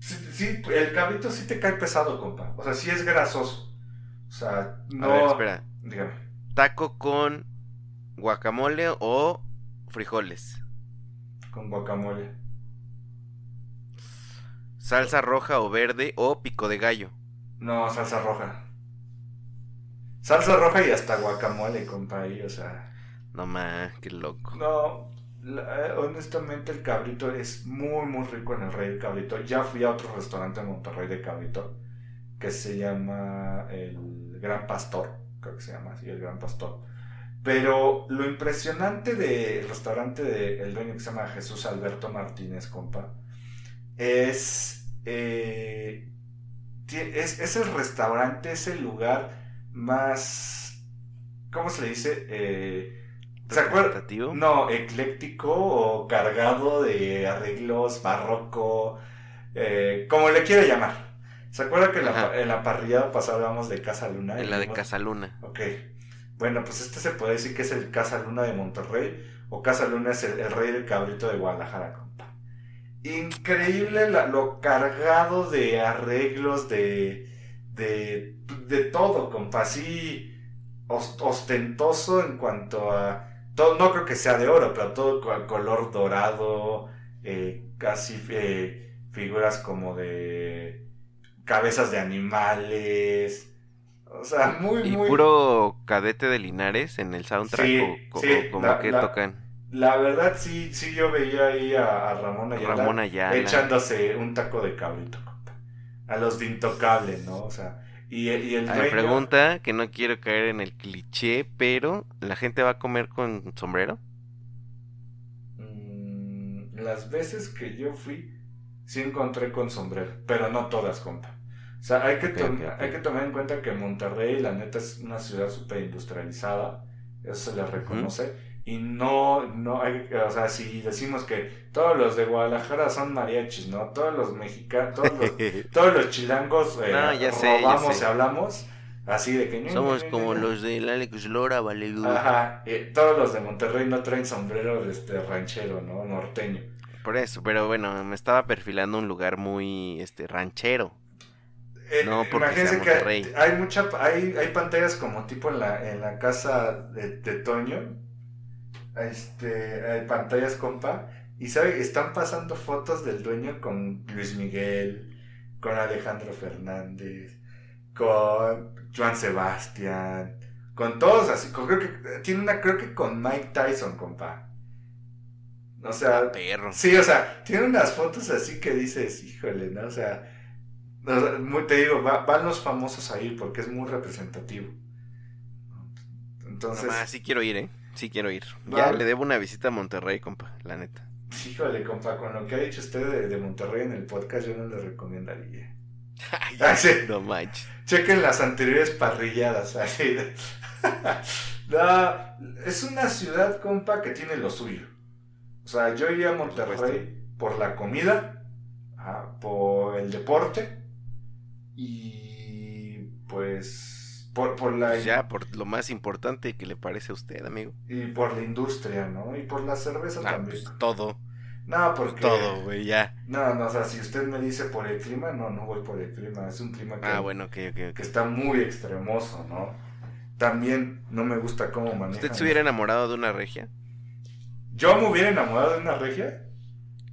Sí, sí, el cabrito sí te cae pesado, compa. O sea, sí es grasoso. O sea, no. A ver, espera. Dígame. Taco con guacamole o frijoles. Con guacamole. Salsa roja o verde o pico de gallo. No, salsa roja. Salsa roja y hasta guacamole, compa. Ahí, o sea. No más, qué loco. No, la- eh, honestamente el cabrito es muy, muy rico en el Rey del Cabrito. Ya fui a otro restaurante en Monterrey de cabrito que se llama el Gran Pastor, creo que se llama así, el Gran Pastor. Pero lo impresionante del restaurante del dueño que se llama Jesús Alberto Martínez, compa, es, eh, es, es el restaurante, es el lugar más, ¿cómo se le dice? Eh, ¿Se acuerda? No, ecléctico o cargado de arreglos barroco, eh, como le quiera llamar. ¿Se acuerda que en la, en la parrillada pasada hablamos de Casa Luna? En la de Dijimos- Casaluna. Ok. Bueno, pues este se puede decir que es el Casa Luna de Monterrey o Casa Luna es el, el rey del cabrito de Guadalajara, compa. Increíble la- lo cargado de arreglos, de, de, de todo, compa. Así os- ostentoso en cuanto a... Todo, no creo que sea de oro, pero todo co- color dorado, eh, casi eh, figuras como de cabezas de animales. O sea, muy, Y muy... puro cadete de Linares en el soundtrack. Sí, o, o- sí, como la- que la- tocan. La verdad, sí, sí, yo veía ahí a, a Ramón Ayala, Ramón Ayala. echándose un taco de cabrito, compa. A los de Intocable, ¿no? O sea, y, y el dueño... pregunta, que no quiero caer en el cliché, pero ¿la gente va a comer con sombrero? Mm, las veces que yo fui, sí encontré con sombrero, pero no todas, compa. O sea, hay que, hay que tomar en cuenta que Monterrey, la neta, es una ciudad súper industrializada, eso se le reconoce. Y no, no hay, o sea, si decimos que todos los de Guadalajara son mariachis, ¿no? Todos los mexicanos, todos los, todos los chilangos eh, No, ya sé, ya robamos sé. y hablamos así de que... Somos como los del Alex Lora, vale. Ajá, eh, todos los de Monterrey no traen sombrero de este ranchero, ¿no? Norteño. Por eso, pero bueno, me estaba perfilando un lugar muy este ranchero. Eh, No, porque imagínense sea que Monterrey. hay mucha hay, hay pantallas como tipo en la en la casa de, de Toño este hay pantallas compa y sabe están pasando fotos del dueño con Luis Miguel con Alejandro Fernández con Juan Sebastián con todos así con- creo que tiene una creo que con Mike Tyson compa o sea Perro. Sí, o sea, tiene unas fotos así que dices, híjole, ¿no? O sea, muy- te digo, va- van los famosos ahí porque es muy representativo. Entonces, Nomás, sí quiero ir, ¿eh? Sí quiero ir. Ya le debo una visita a Monterrey, compa, la neta. híjole, compa, con lo que ha dicho usted de, de Monterrey en el podcast, yo no le recomendaría. Ay, Ah, sí. No manches. Chequen las anteriores parrilladas, así No, es una ciudad, compa, que tiene lo suyo. O sea, yo iría a Monterrey por la comida, ajá, por el deporte y pues por, por la Pues ya, por lo más importante que le parece a usted, amigo. y por la industria, ¿no? Y por la cerveza Ah, también. pues todo. No, porque todo, güey, ya. no, no, o sea, si usted me dice por el clima, no, no voy por el clima, es un clima que, Ah, bueno, ok, ok, ok. que está muy extremoso, ¿no? También no me gusta cómo manejan. ¿Usted se hubiera enamorado de una regia? ¿Yo me hubiera enamorado de una regia?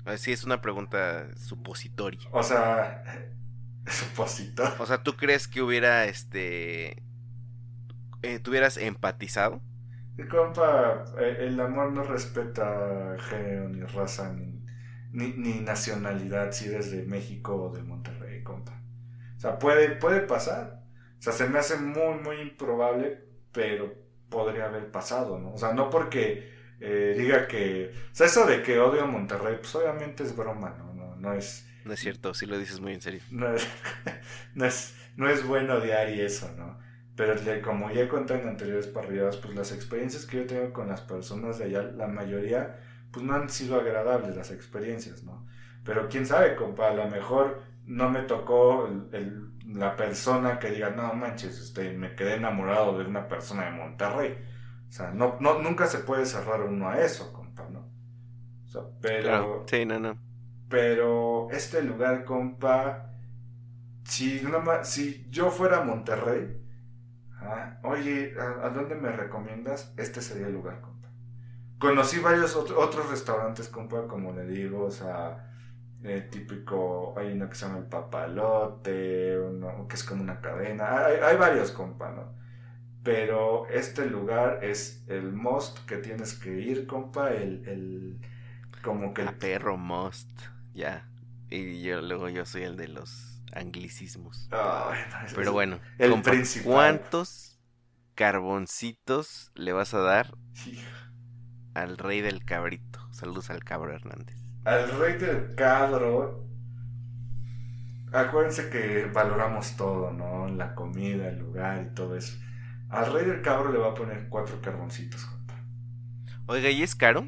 Así es una pregunta supositoria. O sea, supositor. O sea, ¿tú crees que hubiera, este... Eh, ¿Tuvieras empatizado? Compa, eh, el amor no respeta género, ni raza, ni, ni, ni nacionalidad, si eres de México o de Monterrey, compa. O sea, puede, puede pasar. O sea, se me hace muy, muy improbable, pero podría haber pasado, ¿no? O sea, no porque eh, diga que... O sea, eso de que odio a Monterrey, pues obviamente es broma, ¿no? No, no es... No es cierto, sí lo dices muy en serio. no es, no es, no es bueno odiar y eso, ¿no? Pero como ya conté en anteriores parrilladas, pues las experiencias que yo tengo con las personas de allá, la mayoría, pues no han sido agradables las experiencias, ¿no? Pero quién sabe, compa, a lo mejor no me tocó el- el- la persona que diga, no manches, este, me quedé enamorado de una persona de Monterrey. O sea, no, no, nunca se puede cerrar uno a eso, compa, ¿no? O sea, pero... Claro. Sí, no, no. Pero este lugar, compa, si, más- si yo fuera a Monterrey, ah, oye, ¿a, dónde me recomiendas? Este sería el lugar, compa. Conocí varios ot- otros restaurantes, compa, como le digo, o sea, eh, típico, hay uno que se llama el Papalote, uno que es como una cadena, hay, varios, compa, ¿no? Pero este lugar es el most que tienes que ir, compa, el, el como que el perro most. Ya. Y yo luego yo soy el de los anglicismos. Es- Pero bueno, el compa, principal. ¿cuántos carboncitos le vas a dar Sí. al rey del cabrito? Saludos al cabro Hernández. Al rey del cadro. Acuérdense que valoramos todo, ¿no? La comida, el lugar y todo eso. Al rey del cabro le va a poner cuatro carboncitos, compa. Oiga, ¿y es caro?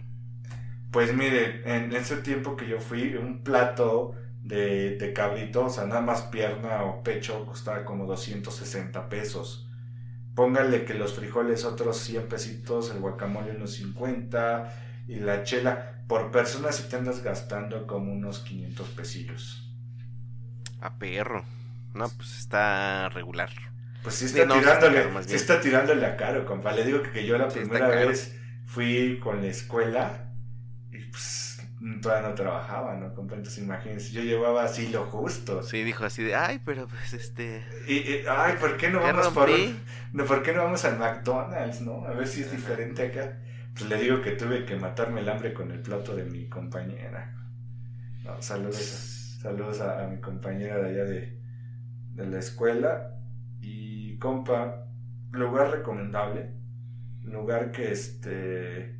Pues mire, en ese tiempo que yo fui, un plato de, de cabrito, o sea, nada más pierna o pecho, costaba como 260 pesos. Póngale que los frijoles otros 100 pesitos, el guacamole unos 50 y la chela por persona si te andas gastando como unos 500 pesillos. A perro. No, pues está regular. Pues sí Sí, está no, sí está tirándole, caro, sí está tirándole a caro, compa. Le digo que, que yo la Sí primera vez fui con la escuela y pues todavía no trabajaba, ¿no? Entonces imagínense, yo llevaba así lo justo. Sí, dijo así de, ay, pero pues este... Y, y, ay, ¿por qué no ¿Qué vamos por no, ¿por qué no vamos al McDonald's, no? A ver si es diferente acá. Pues le digo que tuve que matarme el hambre con el plato de mi compañera. No, saludos, saludos a, a mi compañera de allá de, de la escuela. Y compa, lugar recomendable. Lugar que este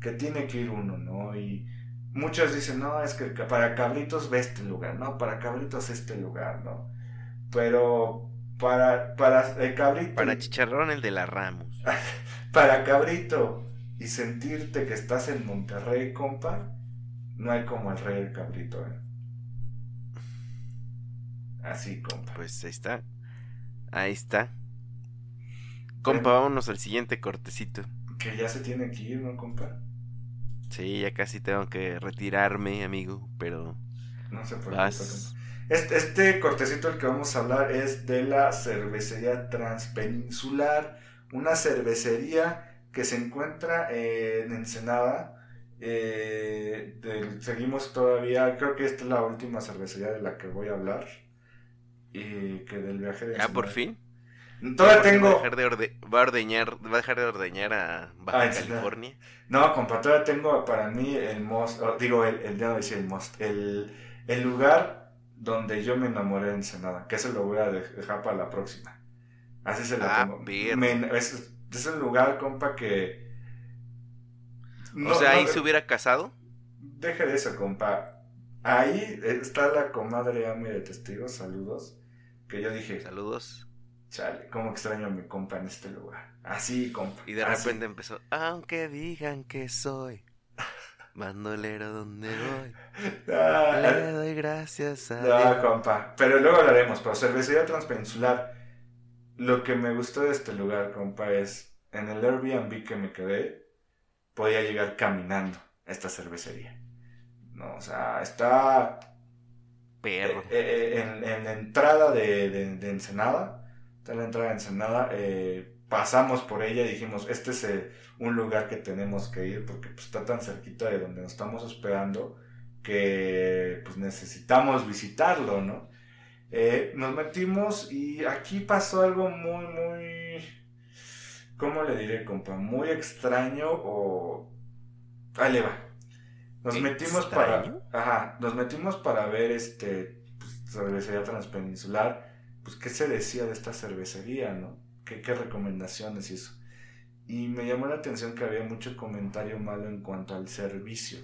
que tiene que ir uno, ¿no? Y muchos dicen, no, es que para cabritos ve este lugar, no, para cabritos este lugar, ¿no? Pero para, para el cabrito. Para chicharrón el de la Ramos. Para cabrito y sentirte que estás en Monterrey, compa, no hay como el rey del cabrito, ¿eh? Así, compa. Pues ahí está. Ahí está. Compa, vámonos al siguiente cortecito. Que ya se tiene que ir, ¿no, compa? Sí, ya casi tengo que retirarme, amigo, pero No se preocupe, vas. Este, este cortecito del que vamos a hablar es de la cervecería Transpeninsular, una cervecería que se encuentra en Ensenada. Eh, del- seguimos todavía, creo que esta es la última cervecería de la que voy a hablar. Y que del viaje de Ya por fin. Todavía tengo. Va a dejar de, orde- va a ordeñar, va a dejar de ordeñar a Baja Ah. California. No, compa, todavía tengo para mí el most, oh, digo, el, el, ya no decía el most, el, el lugar donde yo me enamoré de Ensenada, que eso lo voy a de- dejar para la próxima. Así se la Ah. Me- es, es un lugar, compa, que... o sea, no, ahí se hubiera casado. Deje de eso, compa. Ahí está la comadre Ame de Testigos, saludos, que yo dije, Saludos. Chale, cómo extraño a mi compa en este lugar. Así, compa. Y de así. repente empezó, aunque digan que soy bandolero donde voy, Ah, le doy gracias a No, Dios. compa. Pero luego hablaremos. Pero cervecería transpeninsular. Lo que me gustó de este lugar, compa, es en el Airbnb que me quedé, podía llegar caminando a esta cervecería. No, o sea, está Perro. eh, eh, en, en la entrada de, de- de Ensenada. Está la entrada de Ensenada. eh, pasamos por ella y dijimos, este es eh, un lugar que tenemos que ir porque pues, está tan cerquita de donde nos estamos hospedando que pues necesitamos visitarlo, ¿no? Eh, nos metimos y aquí pasó algo muy, muy, ¿cómo le diré, compa? Muy extraño o... Ahí le va. Nos metimos para... Ajá, nos metimos para ver este, pues, cervecería transpeninsular, pues qué se decía de esta cervecería, ¿no? ¿Qué, qué recomendaciones y eso? Y me llamó la atención que había mucho comentario malo en cuanto al servicio.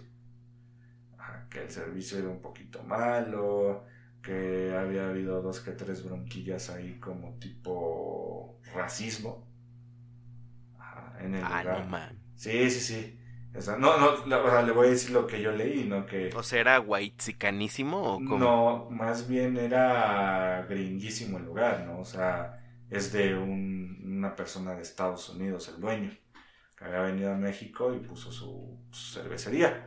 Ajá, que el servicio era un poquito malo, que había habido dos que tres bronquillas ahí como tipo racismo. Ajá, en el Ah, lugar. no man. Sí, sí, sí. O sea, no, no, la- o sea, le voy a decir lo que yo leí, ¿no? Que O sea, ¿era whitezicanísimo o cómo? no, más bien era gringuísimo el lugar, ¿no? O sea, es de un- una persona de Estados Unidos, el dueño. que había venido a México y puso su, su cervecería.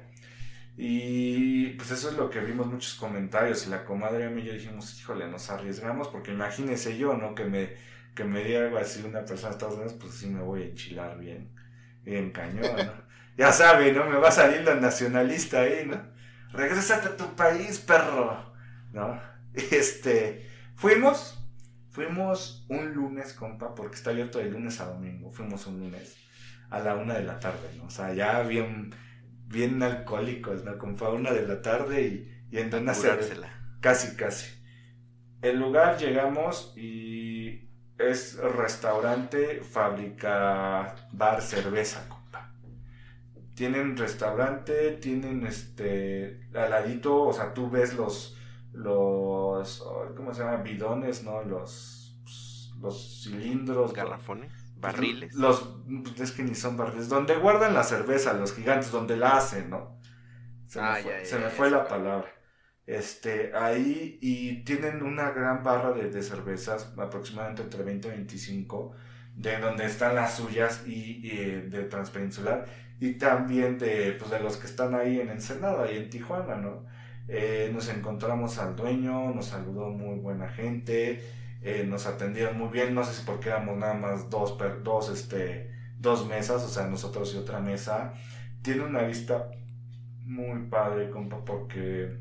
Y pues eso es lo que vimos muchos comentarios. Y la comadre y yo dijimos, híjole, nos arriesgamos, porque imagínese yo, ¿no? Que me, que me diga algo así una persona de Estados Unidos, pues sí me voy a enchilar bien, bien cañón, ¿no? Ya sabe, ¿no? Me va a salir la nacionalista ahí, ¿no? Regrésate a tu país, perro, ¿no? Este, fuimos, fuimos un lunes, compa, porque está abierto de lunes a domingo, fuimos un lunes a la una de la tarde, ¿no? O sea, ya bien, bien alcohólicos, ¿no? Compa, una de la tarde y, y en una. Casi, casi. El lugar llegamos y es restaurante, fábrica, bar, cerveza, compa. Tienen restaurante, tienen este, al ladito, o sea, tú ves los, los, ¿cómo se llama? Bidones, ¿no? Los, los cilindros. Garrafones, barriles. Los, es que ni son barriles. Donde guardan la cerveza, los gigantes, donde la hacen, ¿no? Se Ah, me fue, ya, ya, se me fue la palabra. Este, ahí, y tienen una gran barra de, de cervezas, aproximadamente entre 20 y 25, de donde están las suyas y, y, eh, de Transpeninsular, y también de, pues, de los que están ahí en Ensenada y en Tijuana, ¿no? Eh, nos encontramos al dueño, nos saludó muy buena gente, eh, nos atendieron muy bien, no sé si porque éramos nada más dos, dos, este, dos mesas, o sea, nosotros y otra mesa. Tiene una vista muy padre, compa, porque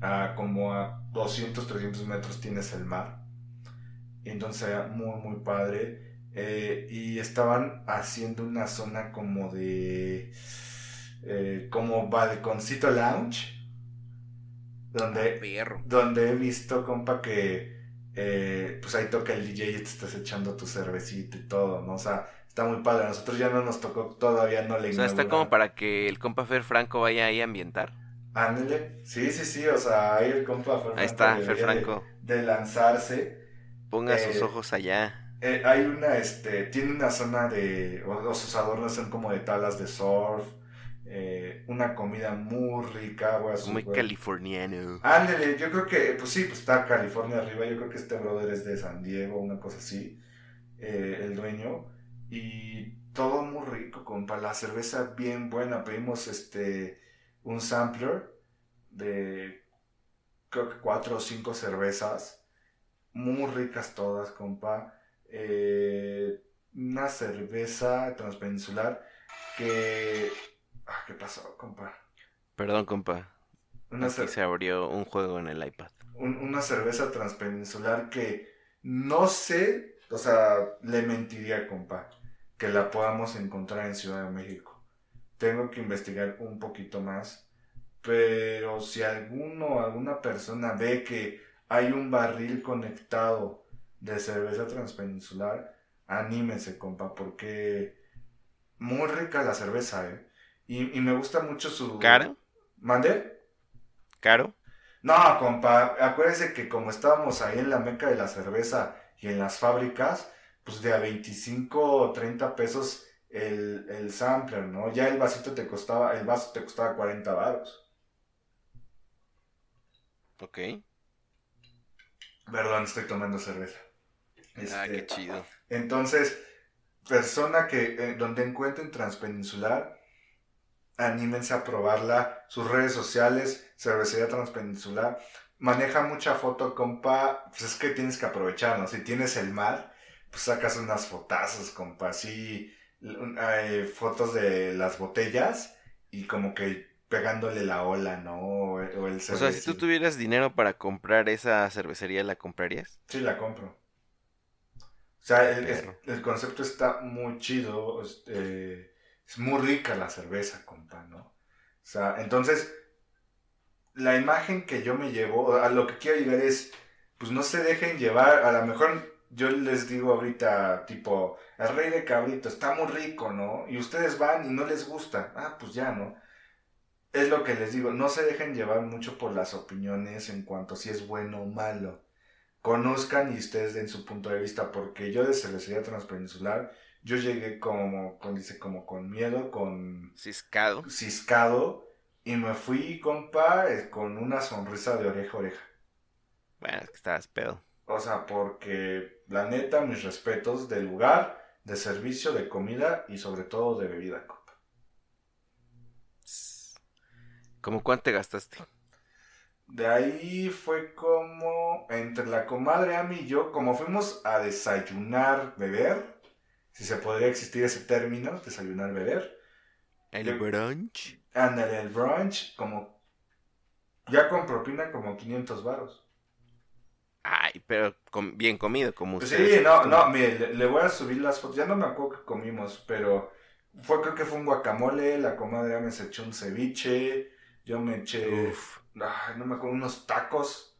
a como a 200, 300 metros tienes el mar. Entonces muy, muy padre. Eh, y estaban haciendo una zona como de... eh, como balconcito lounge. Donde Perro. donde he visto, compa, que eh, pues ahí toca el DJ y te estás echando tu cervecita y todo, ¿no? O sea, está muy padre. A nosotros ya no nos tocó, todavía no le O sea, está como para que el compa Fer Franco vaya ahí a ambientar. Ándale. Sí, sí, sí, o sea, ahí el compa Fer Ahí está, Franco Fer debería de- Franco. De, lanzarse. Ponga Eh, sus ojos allá. Eh, hay una, este, tiene una zona de, o, o sus adornos son como de tablas de surf, eh, una comida muy rica, güey. Muy californiano. Ándale, yo creo que, pues sí, pues está California arriba, yo creo que este brother es de San Diego, una cosa así, eh, el dueño, y todo muy rico, compa, la cerveza bien buena, pedimos este, un sampler de, creo que cuatro o cinco cervezas, muy ricas todas, compa, eh, una cerveza transpeninsular que, ah, ¿qué pasó, compa? Perdón, compa. Una Aquí se abrió un juego en el iPad. un- una cerveza transpeninsular que no sé, o sea, le mentiría, compa, que la podamos encontrar en Ciudad de México. Tengo que investigar un poquito más, pero si alguno, alguna persona ve que hay un barril conectado de cerveza transpeninsular, anímense, compa, porque muy rica la cerveza, ¿eh? Y, y me gusta mucho su... ¿Caro? ¿Mande? ¿Caro? No, compa, acuérdense que como estábamos ahí en la meca de la cerveza y en las fábricas, pues de a 25 o 30 pesos el, el sampler, ¿no? Ya el vasito te costaba, el vaso te costaba 40 baros. Ok. Perdón, estoy tomando cerveza. Ah, Este, qué chido. Entonces, persona que eh, donde encuentren Transpeninsular, anímense a probarla. Sus redes sociales, Cervecería Transpeninsular. Maneja mucha foto, compa. Pues es que tienes que aprovechar, ¿no? Si tienes el mar, pues sacas unas fotazos, compa. Así, un- eh, fotos de las botellas y como que pegándole la ola, ¿no? O, el O sea, si tú tuvieras dinero para comprar esa cervecería, ¿la comprarías? Sí, la compro. O sea, el, es- concepto está muy chido. este, es muy rica la cerveza, compa, ¿no? O sea, entonces, la imagen que yo me llevo, a lo que quiero llegar es, pues no se dejen llevar, a lo mejor yo les digo ahorita, tipo, el rey de cabrito está muy rico, ¿no? Y ustedes van y no les gusta. Ah, pues ya, ¿no? Es lo que les digo, no se dejen llevar mucho por las opiniones en cuanto a si es bueno o malo conozcan y ustedes den su punto de vista, porque yo de cervecería transpeninsular, yo llegué como, con, dice, como con miedo, con Ciscado. ciscado, y me fui, compa, eh, con una sonrisa de oreja a oreja. Bueno, es que estabas pedo. O sea, porque la neta, mis respetos del lugar, de servicio, de comida y sobre todo de bebida, compa. ¿Cómo cuánto te gastaste? De ahí fue como entre la comadre Ami y yo, como fuimos a desayunar, beber, si se podría existir ese término, desayunar, beber. El Yo- brunch. Ándale, el brunch, como ya con propina como 500 varos. Ay, pero com- bien comido, como ustedes. sí, no, no, mire, le, le voy a subir las fotos. Ya no me acuerdo qué comimos, pero fue, creo que fue un guacamole. La comadre Ami se echó un ceviche. Yo me eché, Uf, ay, no me acuerdo, unos tacos.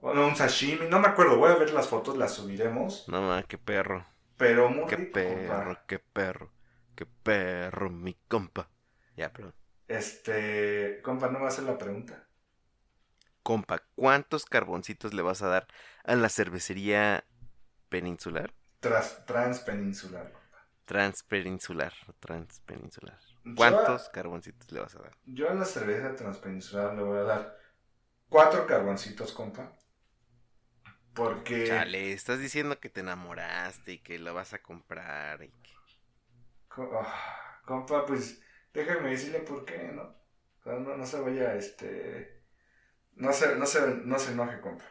Bueno, un sashimi. No me acuerdo, voy a ver las fotos, las subiremos. no ma, qué perro. Pero muy Qué rico, perro, compa. qué perro. Qué perro, mi compa. Ya, perdón. Este, compa, no va a hacer la pregunta. Compa, ¿cuántos carboncitos le vas a dar a la cervecería peninsular? Tras, transpeninsular, compa. Transpeninsular. Transpeninsular. Yo ¿Cuántos carboncitos le vas a dar? Yo a la cerveza transpeninsular le voy a dar cuatro carboncitos, compa. Porque... Chale, estás diciendo que te enamoraste y que la vas a comprar y que... Ah, compa, pues déjame decirle por qué, ¿no? O sea, no, no se vaya, este... No se, no, se, no se enoje, compa.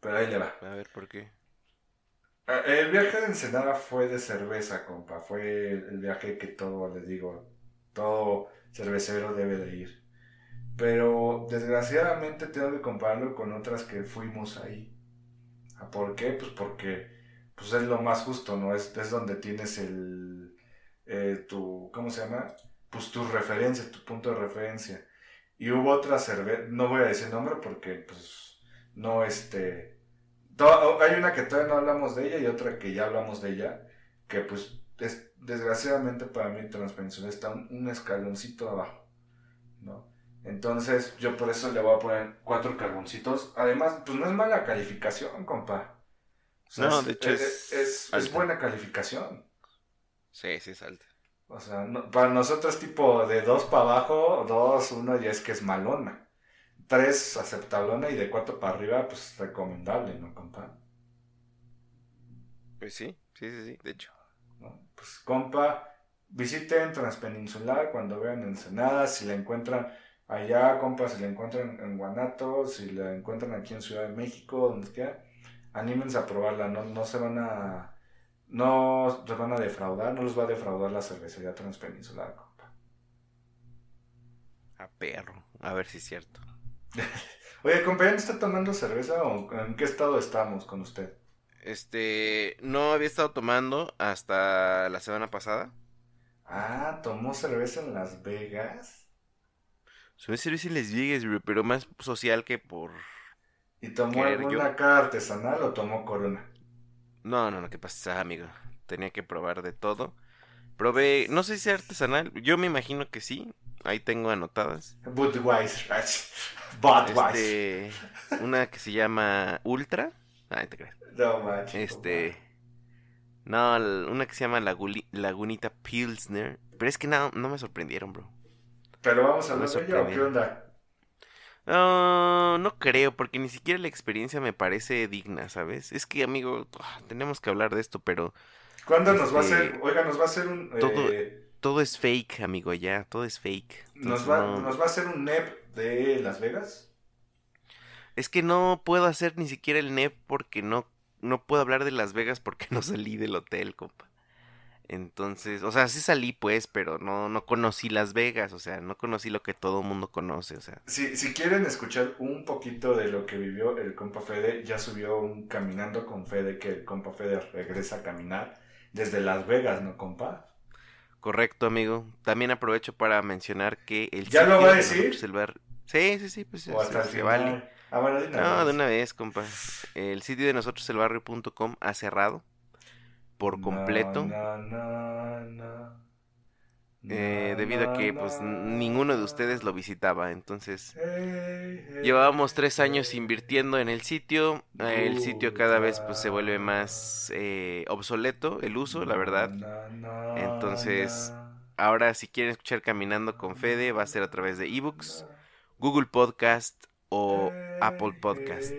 Pero ahí le va. A ver, ¿por qué? Ah, El viaje de Ensenada fue de cerveza, compa. Fue el el viaje que todo, les digo, todo cervecero debe de ir. Pero desgraciadamente tengo que compararlo con otras que fuimos ahí. ¿Ah, ¿Por qué? Pues porque pues es lo más justo, ¿no? Es, es donde tienes el... eh, tu... ¿Cómo se llama? Pues tu referencia, tu punto de referencia. Y hubo otra cerveza, no voy a decir nombre porque pues no este... hay una que todavía no hablamos de ella y otra que ya hablamos de ella, que pues es- desgraciadamente para mí Transpeninsular está un, un escaloncito abajo, ¿no? Entonces yo por eso le voy a poner cuatro carboncitos. Además, pues no es mala calificación, compa. O No, es- de hecho es, es es- es alta. buena calificación. Sí, sí, salta. O sea, no- para nosotros tipo de dos para abajo, dos, uno ya es que es malona. Tres aceptablona y de cuatro para arriba, pues recomendable, ¿no, compa? Pues sí, sí, sí, sí, de hecho. Pues compa, visiten Transpeninsular cuando vean Ensenada, si la encuentran allá, compa, si la encuentran en Guanato, si la encuentran aquí en Ciudad de México, donde quiera, anímense a probarla, no, no se van a, no los van a defraudar, no los va a defraudar la cervecería Transpeninsular, compa. A perro. A ver si es cierto. Oye, compa, ¿ya no está tomando cerveza o en qué estado estamos con usted? Este, no había estado tomando hasta la semana pasada. Ah, tomó cerveza en Las Vegas Soy servicio en Las Vegas, pero más social que por... y tomó alguna cara artesanal o tomó corona. No, no, no, ¿qué pasa, amigo? Tenía que probar de todo. Probé, no sé si es artesanal, yo me imagino que sí. Ahí tengo anotadas. Budweiser. Budweiser. Este, una que se llama Ultra. Ay, te crees. No manches. Este, no, una que se llama Laguli- Lagunita Pilsner. Pero es que no, no me sorprendieron, bro. Pero vamos a hablar de ella o qué onda. Ah, no creo, porque ni siquiera la experiencia me parece digna, ¿sabes? Es que, amigo, ah, tenemos que hablar de esto, pero ¿Cuándo nos va a Este, hacer? Oiga, nos va a hacer un. todo- eh, todo es fake, amigo, ya, todo es fake. nos, va, no- nos va a hacer un NEP de Las Vegas. Es que no puedo hacer ni siquiera el NEP porque no, no puedo hablar de Las Vegas porque no salí del hotel, compa. Entonces, o sea, sí salí pues, pero no, no conocí Las Vegas, o sea, no conocí lo que todo el mundo conoce, o sea. Si, si quieren escuchar un poquito de lo que vivió el compa Fede, ya subió un Caminando con Fede, que el compa Fede regresa a caminar desde Las Vegas, ¿no, compa? Correcto, amigo. También aprovecho para mencionar que el ¿Ya lo va a de decir? bar- Sí, sí, sí, pues O hasta se vale. Ah, bueno, de una No, vez. de una vez, compa. El sitio de nosotros, elbarrio.com, ha cerrado por completo. No, no, no, eh, debido a que pues no. ninguno de ustedes lo visitaba. Entonces, Hey, hey, llevábamos tres años invirtiendo en el sitio. Eh, El sitio cada vez pues se vuelve más eh, obsoleto, el uso, la verdad. Entonces. Ahora, si quieren escuchar Caminando con Fede, va a ser a través de ebooks, Google Podcast o Apple Podcast.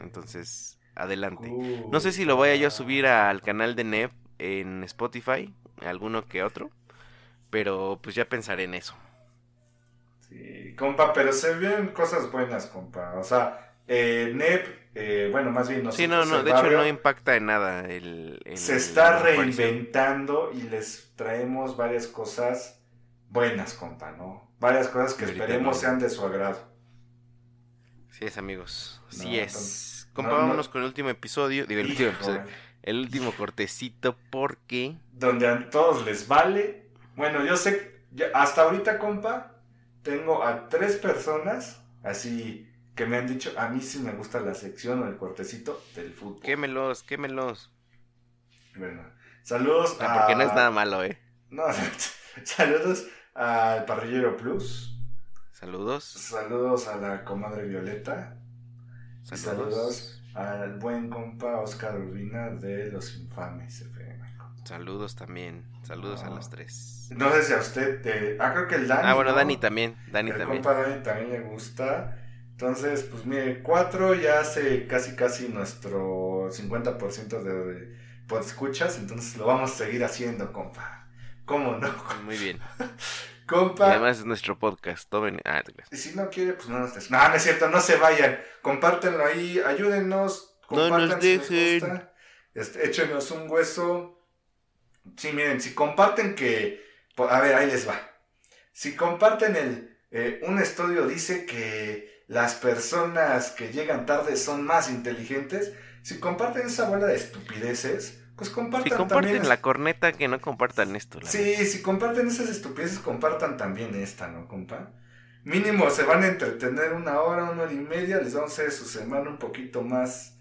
Entonces, adelante. No sé si lo vaya yo a subir al canal de Neb en Spotify, alguno que otro. Pero pues ya pensaré en eso. Sí, compa, pero se ven cosas buenas, compa. O sea, eh, NEP, eh, bueno, más bien nosotros. Sí, no, no, de hecho no impacta en nada el... el- Se está reinventando y les traemos varias cosas buenas, compa, ¿no? Varias cosas que esperemos no. sean de su agrado. Sí es, amigos. Sí No, es. Compa, no, no. vámonos con el último episodio. Digo, el último episodio. El último cortecito porque... Donde a todos les vale. Bueno, yo sé, hasta ahorita, compa, tengo a tres personas así que me han dicho, a mí sí me gusta la sección o el cortecito del fútbol. Quémelos, quémelos. Bueno, saludos Ah, a... porque no es nada malo, ¿eh? No, saludos al Parrillero Plus. Saludos. Saludos a la comadre Violeta. Saludos. saludos al buen compa Oscar Urbina de Los Infames FM. Saludos también. Saludos a los tres. No sé si a usted te... Ah, creo que el Dani. Ah, bueno, ¿no? Dani también. Dani el también. compa Dani también le gusta. Entonces, pues mire, cuatro ya hace casi casi nuestro 50% de, de escuchas, entonces lo vamos a seguir haciendo, compa. ¿Cómo no? Muy bien. Y además es nuestro podcast. Tomen. Ah, si no quiere, pues no nos des- No, no es cierto, no se vayan. Compártenlo ahí, ayúdennos. No nos si dejen. Este, échenos un hueso. Sí, miren, si comparten que... A ver, ahí les va. Si comparten el... eh, un estudio dice que las personas que llegan tarde son más inteligentes. Si comparten esa bola de estupideces, pues compartan Si comparten también... la corneta, que no compartan esto. la Sí, si comparten esas estupideces, compartan también esta, ¿no, compa? Mínimo se van a entretener una hora, una hora y media, les vamos a hacer su semana un poquito más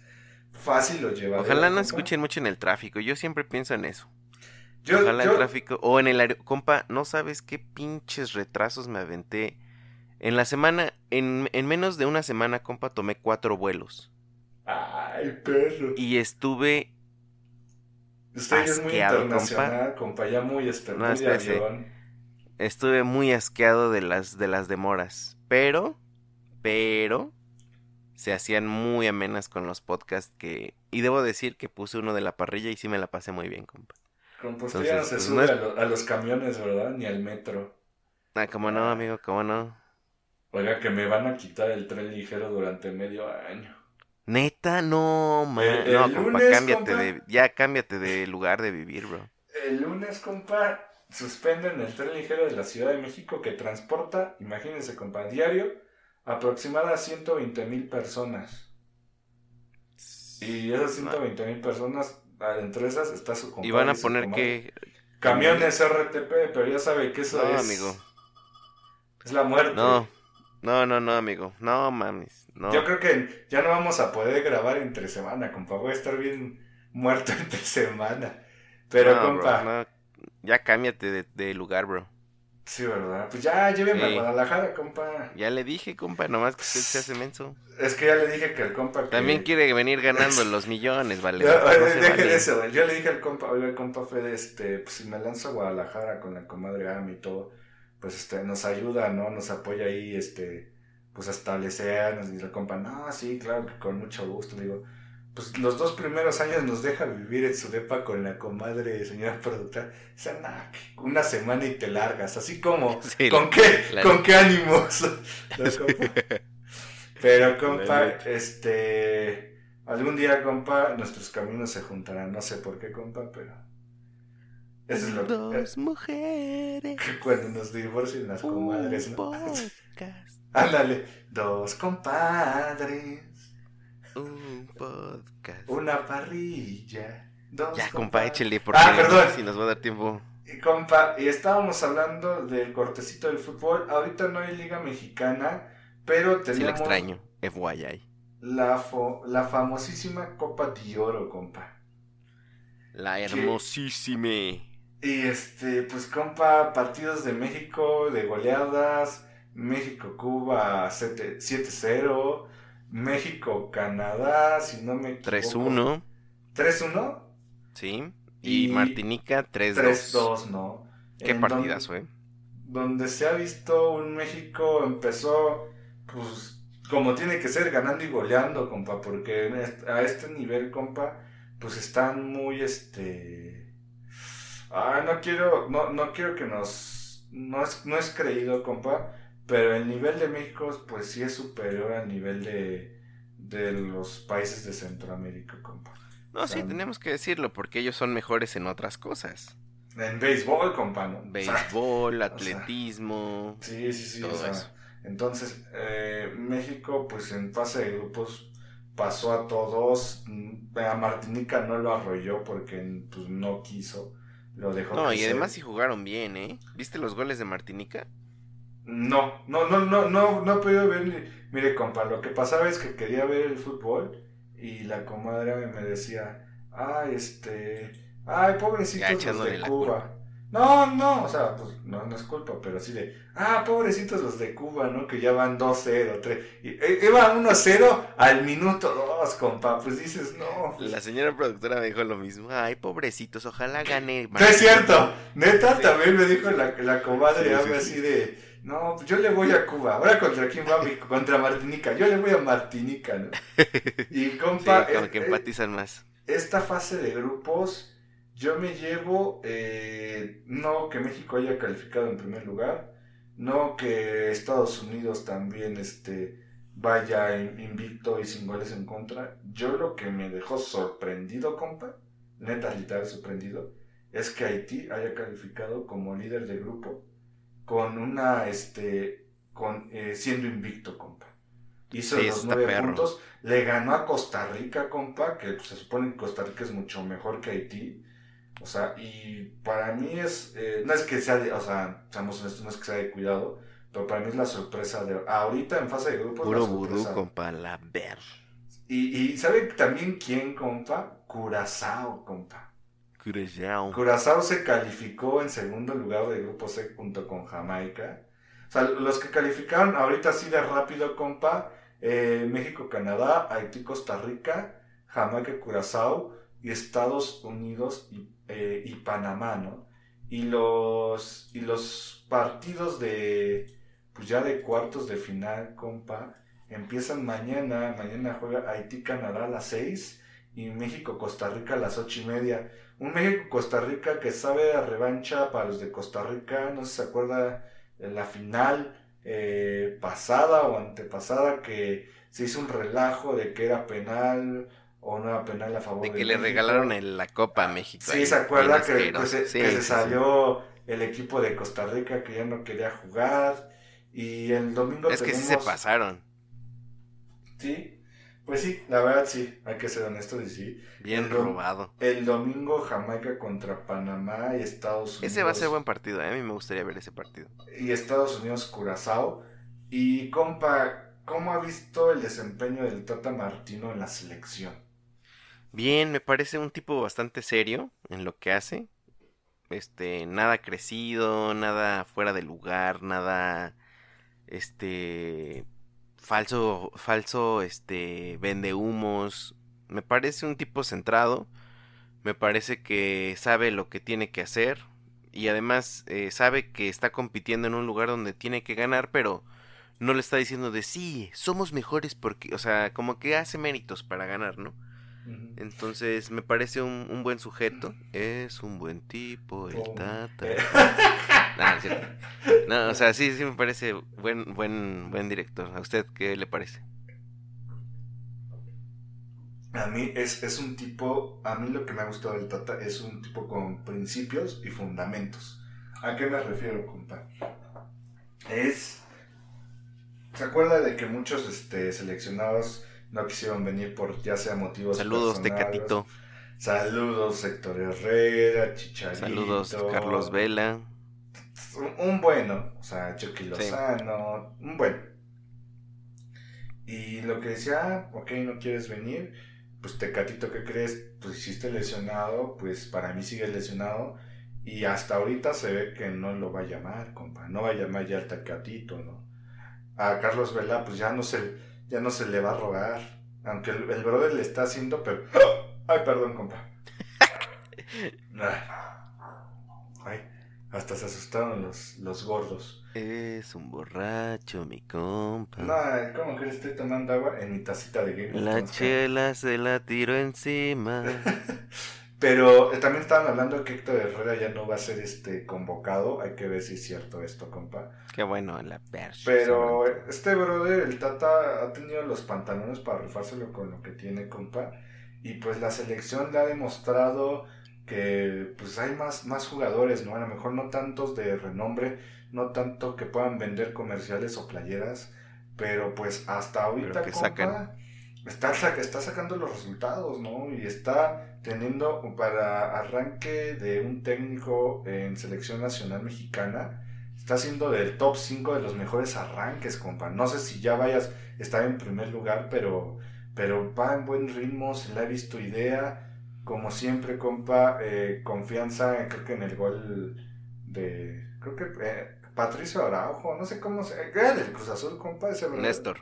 fácil o llevadera. Ojalá no compa. escuchen mucho en el tráfico. Yo siempre pienso en eso. Yo, Ojalá yo- el tráfico. O en el aeropuerto. Compa, no sabes qué pinches retrasos me aventé. En la semana, en, en menos de una semana, compa, tomé cuatro vuelos. Ay, perro. Y estuve. Usted es muy asqueado, internacional, compa, ya muy, No, avión. Estuve muy asqueado de las, de las demoras. Pero. Pero. Se hacían muy amenas con los podcasts que. Y debo decir que puse uno de la parrilla y sí me la pasé muy bien, compa. Compa, usted ya no Entonces, se pues, sube no es- a, lo- a los camiones, ¿verdad? Ni al metro. Ah, cómo no, amigo, cómo no. Oiga, que me van a quitar el tren ligero durante medio año. Neta, no, man. El- no, compa, lunes, cámbiate compa. de. Ya cámbiate de lugar de vivir, bro. El lunes, compa, suspenden el tren ligero de la Ciudad de México que transporta, imagínense, compa, diario, aproximada a 120 mil personas. Y esas 120 mil personas, entre esas está su compa. Y van a poner que. Camiones RTP, pero ya sabe que eso No, es... amigo. Es la muerte. No, no, no, no, amigo. No mames. No. Yo creo que ya no vamos a poder grabar entre semana, compa. Voy a estar bien muerto entre semana. Pero, No, bro, compa, no. Ya cámbiate de, de lugar, bro. sí, ¿verdad? Pues ya, llévenme Sí. a Guadalajara, compa. Ya le dije, compa, nomás que usted se hace menso. Es que ya le dije que el compa que... También quiere venir ganando los millones, vale. No vale. de eso. Yo le dije al compa, oiga, el compa Fede, este, pues si me lanzo a Guadalajara con la comadre Ami y todo, pues este, nos ayuda, ¿no? Nos apoya ahí, este, pues a establecernos. Y el compa, no, sí, claro, que con mucho gusto. Le digo, pues los dos primeros años nos deja vivir en su depa con la comadre señora productora. O sea, nah, una semana y te largas, así como, Sí, ¿con qué? la- ¿Con qué ánimos? Pero, compa, La este. Algún día, compa, nuestros caminos se juntarán. No sé por qué, compa, pero. Eso es lo que. Dos mujeres. que cuando nos divorcien las comadres, Un ¿no? podcast. Ándale. Dos compadres. Un podcast. Una parrilla. Dos Ya, compa, échele, porque Ah, perdón. si nos va a dar tiempo. Y compa, y estábamos hablando del cortecito del fútbol. Ahorita no hay liga mexicana, pero Sí, lo tenemos extraño. FYI. la, fo- la famosísima Copa de Oro, compa. La hermosísima. Y este, pues compa, partidos de México de goleadas, México-Cuba 7 7-0, México-Canadá, si no me equivoco. 3-1. 3-1, Sí. Y, Y Martinica 3-2. 3-2, ¿no? Qué En partidazo, don- eh. Donde se ha visto un México empezó, pues, como tiene que ser, ganando y goleando, compa, porque a este nivel, compa, pues están muy, este, Ah, no quiero, no, no quiero que nos, no es, no es creído, compa, pero el nivel de México, pues sí es superior al nivel de, de los países de Centroamérica, compa. No, sí, tenemos que decirlo, porque ellos son mejores en otras cosas. En béisbol, compa, ¿no? O sea, Béisbol, atletismo. Sí, sí, sí. Todo o sea, eso. Entonces, eh, México, pues en fase de grupos pasó a todos. Mm, A Martinica no lo arrolló porque pues, no quiso. Lo dejó. No, y además sí jugaron bien, ¿eh? ¿Viste los goles de Martinica? No, no, no, no, no, no he podido ver. ni- Mire, compa, lo que pasaba es que quería ver el fútbol y la comadre me decía, ay, este, ay, pobrecitos los de Cuba. No, no, o sea, pues no, no es culpa, pero así de, ah, pobrecitos los de Cuba, ¿no? Que ya van 2-0, 3. Y, eh, iban 1-0 al minuto 2, compa, pues dices, no. pues, La señora productora me dijo lo mismo. Ay, pobrecitos, ojalá gane. no es cierto, neta, Sí. también me dijo la, la comadre Sí, algo sí, así sí. de, no, pues yo le voy a Cuba, ahora contra quién va, contra Martinica, yo le voy a Martinica, ¿no? Y Sí, compa, como eh, que eh, empatizan más. esta fase de grupos, yo me llevo, eh, no que México haya calificado en primer lugar, no que Estados Unidos también este, vaya in- invicto y sin goles en contra. Yo lo que me dejó sorprendido, compa, neta literal sorprendido, es que Haití haya calificado como líder de grupo con una, este, con, eh, siendo invicto, compa. Hizo Sí, los nueve perro. puntos, le ganó a Costa Rica, compa, que pues, se supone que Costa Rica es mucho mejor que Haití. O sea, y para mí es, eh, no es que sea, de, o sea, seamos honestos, no es que sea de cuidado, pero para mí es la sorpresa de, ahorita en fase de grupos, Puro sorpresa. compa, la ver. Y, y ¿sabe también quién, compa? Curazao, compa. Curazao. Curazao se calificó en segundo lugar de grupo C junto con Jamaica. O sea, los que calificaron ahorita así de rápido, compa, eh, México, Canadá, Haití, Costa Rica, Jamaica, Curazao y Estados Unidos y, eh, y Panamá, ¿no? Y los, y los partidos de, pues ya de cuartos de final, compa, empiezan mañana. Mañana juega Haití, Canadá a las 6 y México, Costa Rica a las ocho y media. Un México-Costa Rica que sabe a revancha para los de Costa Rica. No sé si se acuerda de la final eh, pasada o antepasada que se hizo un relajo de que era penal o no era penal a favor De de que le México. regalaron el- la copa a México. Sí, ahí, se acuerda que, que se, Sí, que se sí, sí. salió el equipo de Costa Rica que ya no quería jugar. Y el domingo Es que sí se tenemos- pasaron. Sí, pues sí, la verdad sí, hay que ser honestos y sí. Bien El robado. El domingo Jamaica contra Panamá y Estados Unidos. Ese va a ser buen partido. ¿eh? A mí me gustaría ver ese partido. Y Estados Unidos Curazao. Y compa, ¿cómo ha visto el desempeño del Tata Martino en la selección? Bien, me parece un tipo bastante serio en lo que hace. Este, nada crecido, nada fuera de lugar, nada este falso falso este vende humos. Me parece un tipo centrado. Me parece que sabe lo que tiene que hacer y además eh, sabe que está compitiendo en un lugar donde tiene que ganar, pero no le está diciendo de sí, somos mejores porque, o sea, como que hace méritos para ganar, ¿no? Entonces me parece un, un buen sujeto. Es un buen tipo, el tata. Eh. No, o sea, sí, sí me parece buen, buen, buen director. ¿A usted qué le parece? A mí es, es un tipo, a mí lo que me ha gustado del Tata es un tipo con principios y fundamentos. ¿A qué me refiero, compa? Es... ¿Se acuerda de que muchos este, seleccionados no quisieron venir por ya sea motivos Saludos? Tecatito. Saludos, Héctor Herrera, Chicharito. Saludos, Carlos Vela. Un, un bueno, o sea, Chucky Lozano, un bueno. Y lo que decía, ah, ok, no quieres venir, pues Tecatito, ¿qué crees? Pues hiciste lesionado, pues para mí sigue lesionado. Y hasta ahorita se ve que no lo va a llamar, compa. No va a llamar ya al Tecatito, ¿no? A Carlos Vela, pues ya no se, ya no se le va a rogar. Aunque el, el brother le está haciendo, pero... Ay, perdón, compa. Ay, hasta se asustaron los, los gordos. Es un borracho, mi compa. No, ¿cómo crees? Estoy tomando agua en mi tacita de Game La Thrones, chela se la tiró encima. Pero eh, también estaban hablando que Héctor Herrera ya no va a ser este convocado. Hay que ver si es cierto esto, compa. Qué bueno, la percha. Pero este brother, el Tata, ha tenido los pantalones para rifárselo con lo que tiene, compa. Y pues la selección le ha demostrado que pues hay más, más jugadores, ¿no? A lo mejor no tantos de renombre, no tanto que puedan vender comerciales o playeras, pero pues hasta ahorita, que compa, sacan. Está, está sacando los resultados, ¿no? Y está teniendo para arranque de un técnico en selección nacional mexicana, está siendo del top 5 de los mejores arranques, compa. No sé si ya vayas a estar en primer lugar, pero, pero va en buen ritmo, se le ha visto idea. Como siempre, compa, eh, confianza, creo que en el gol de, creo que eh, Patricio Araujo, no sé cómo se, era del Cruz Azul, compa, ese? Néstor.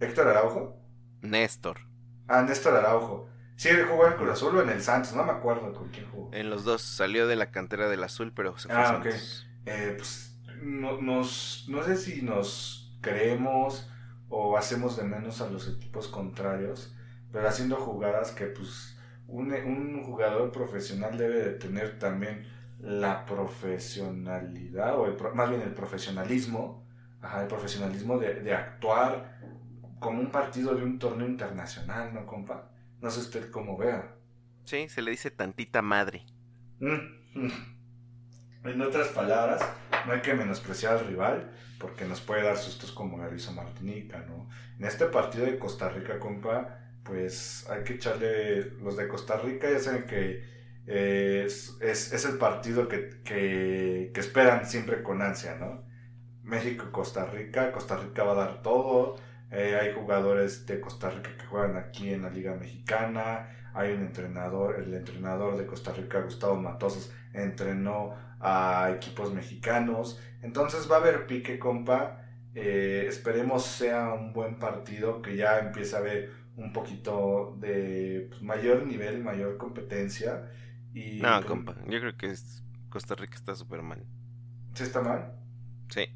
Héctor Araujo. Néstor. Ah, Néstor Araujo. Sí, jugó en Cruz Azul o en el Santos, no me acuerdo con quién jugó. En los dos salió de la cantera del azul, pero se fue a Ah, ok. Santos. Eh, pues, no, nos, no sé si nos creemos o hacemos de menos a los equipos contrarios, pero haciendo jugadas que pues un, un jugador profesional debe de tener también la profesionalidad, o el más bien el profesionalismo, ajá, el profesionalismo de, de actuar como un partido de un torneo internacional, ¿no, compa? No sé usted cómo vea. Sí, se le dice tantita madre. Mm, mm. En otras palabras, no hay que menospreciar al rival porque nos puede dar sustos como la hizo Martinica, ¿no? En este partido de Costa Rica, compa, pues hay que echarle los de Costa Rica, ya saben que eh, es, es- es el partido que, que- que esperan siempre con ansia, ¿no? México, Costa Rica, Costa Rica va a dar todo, eh, hay jugadores de Costa Rica que juegan aquí en la Liga Mexicana, hay un entrenador, el entrenador de Costa Rica, Gustavo Matosas, entrenó a equipos mexicanos. Entonces va a haber pique, compa. Eh, esperemos sea un buen partido, que ya empiece a haber un poquito de pues, mayor nivel, mayor competencia. Y, No, pues, compa, yo creo que es- Costa Rica está súper mal. ¿Sí está mal? Sí.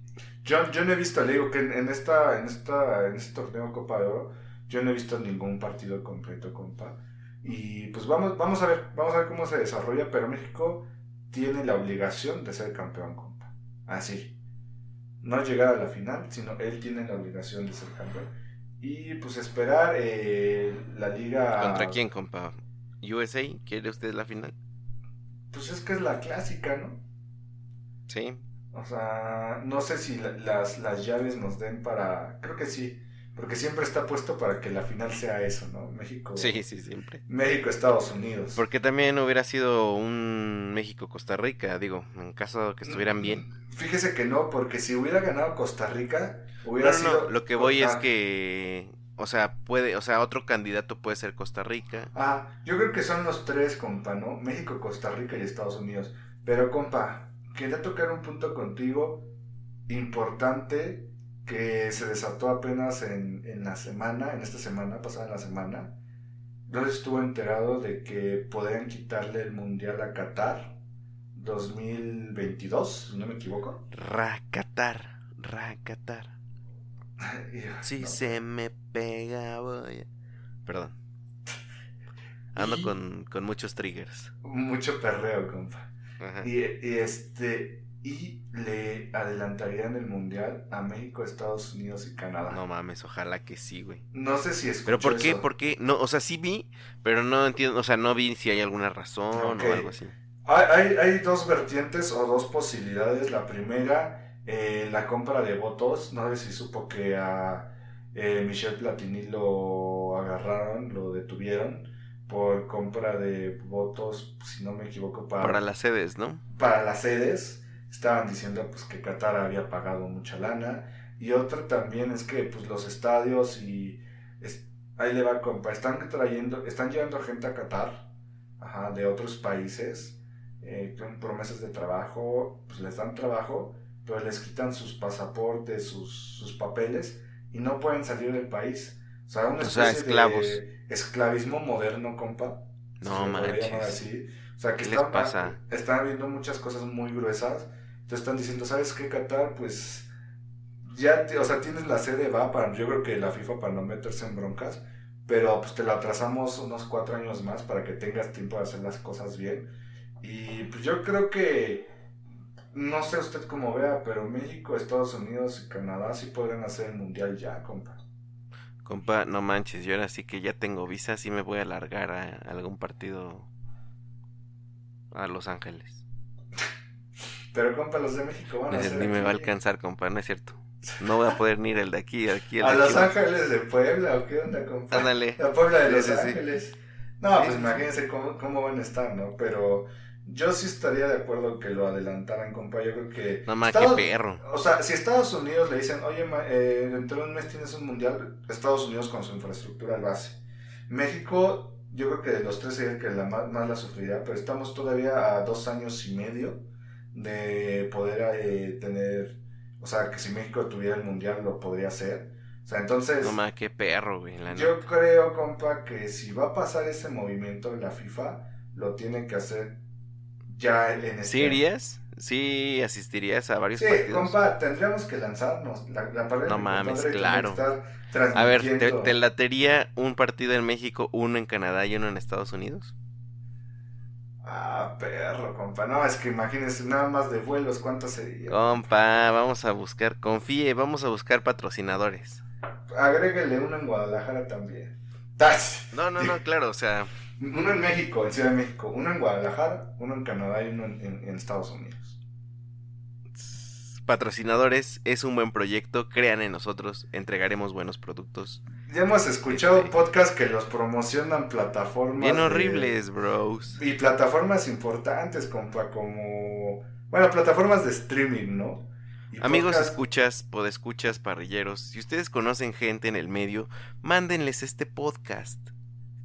Yo, yo no he visto, le digo que en, en esta, en esta, en este torneo Copa de Oro, yo no he visto ningún partido completo, compa. Y pues vamos, vamos a ver, vamos a ver cómo se desarrolla, pero México tiene la obligación de ser campeón, compa. Así. No llegar a la final, sino él tiene la obligación de ser campeón. Y pues esperar eh, la liga. ¿Contra quién, compa? ¿USA? ¿Quiere usted la final? Pues es que es la clásica, ¿no? Sí. O sea, no sé si la- las, las llaves nos den para... Creo que sí, porque siempre está puesto para que la final sea eso, ¿no? México... Sí, sí, siempre. México, Estados Unidos. Porque también hubiera sido un México-Costa Rica, digo, en caso que estuvieran bien. Fíjese que no, porque si hubiera ganado Costa Rica, hubiera No, no, sido... no, lo que voy es que, o sea, puede, o sea, otro candidato puede ser Costa Rica. Ah, yo creo que son los tres, compa, ¿no? México, Costa Rica y Estados Unidos. Pero, compa, quería tocar un punto contigo importante que se desató apenas en, en la semana, en esta semana, pasada la semana. No estuvo enterado de que podrían quitarle el Mundial a Qatar 2022, si no me equivoco. Racatar, racatar. Y- Si no. se me pega, voy. Perdón. Ando Y- con, con muchos triggers. Mucho perreo, compa. Ajá. Y, y este y le adelantarían el mundial a México, Estados Unidos y Canadá. No No, mames, ojalá que sí, güey. sé si escuchó Pero ¿por qué? eso. ¿Por qué? No, o sea, sí vi, pero no entiendo, o sea, no vi si hay alguna razón o algo así. Hay, hay, hay dos vertientes o dos posibilidades. La primera, eh, la compra de votos. No sé si supo que a eh, Michel Platini lo agarraron, lo detuvieron por compra de votos, si no me equivoco, para, Para las sedes, ¿no? para las sedes. Estaban diciendo pues que Qatar había pagado mucha lana. Y otra también es que pues los estadios y es- ahí le va compa, están trayendo, están llevando gente a Qatar, ajá, de otros países, eh, con promesas de trabajo, pues les dan trabajo, pero les quitan sus pasaportes, sus, sus papeles y no pueden salir del país. O sea, una O sea, esclavos. de esclavismo moderno, compa. No manches. así. O sea, que ¿Qué están, les pasa? están viendo muchas cosas muy gruesas. Entonces están diciendo, ¿sabes qué, Qatar? Pues ya, te- o sea, tienes la sede, va, para, yo creo que la FIFA para no meterse en broncas, pero pues te lo atrasamos unos cuatro años más para que tengas tiempo de hacer las cosas bien. Y pues yo creo que, no sé usted cómo vea, pero México, Estados Unidos y Canadá sí podrían hacer el mundial ya, compa. Compa, no manches, yo ahora sí que ya tengo visa, sí me voy a largar a algún partido a Los Ángeles. Pero compa, los de México van a Ni, hacer ni me va a alcanzar, compa, no es cierto. No voy a poder ni ir el de aquí, el de aquí, el ¿A de Los aquí. Ángeles de Puebla o qué onda, compa? Ándale. La Puebla de Los sí, sí. Ángeles. No, pues imagínense cómo, cómo van a estar, ¿no? Pero yo sí estaría de acuerdo que lo adelantaran, compa. Yo creo que. No más, qué perro. O sea, si Estados Unidos le dicen, oye, ma- eh, dentro de un mes tienes un mundial, Estados Unidos con su infraestructura al base. México, yo creo que de los tres sería el que la más, más la sufrirá, pero estamos todavía a dos años y medio de poder eh, tener, o sea, que si México tuviera el mundial lo podría hacer. O sea, entonces, No más, qué perro, güey. La yo neta. creo, compa, que si va a pasar ese movimiento en la FIFA, lo tiene que hacer ya en este ¿Sí irías? ¿Sí asistirías a varios Sí, partidos? compa, tendríamos que lanzarnos. La, la No mames, claro. A ver, ¿te, te latería un partido en México, uno en Canadá y uno en Estados Unidos? Ah, perro, compa. No, es que imagínense nada más de vuelos, ¿cuánto sería? Compa, vamos a buscar, confíe, vamos a buscar patrocinadores. Agréguele uno en Guadalajara también. ¡Tas! No, no, no, claro, o sea, Uno en México, en Ciudad de México. Uno en Guadalajara, uno en Canadá y uno en, en- en Estados Unidos. patrocinadores es un buen proyecto, crean en nosotros, entregaremos buenos productos. Ya hemos escuchado Este- podcasts que los promocionan plataformas. Bien de- horribles, bros. Y plataformas importantes, compa, como. Bueno, plataformas de streaming, ¿no? Y Amigos, podcast- escuchas, podescuchas, parrilleros, si ustedes conocen gente en el medio, mándenles este podcast.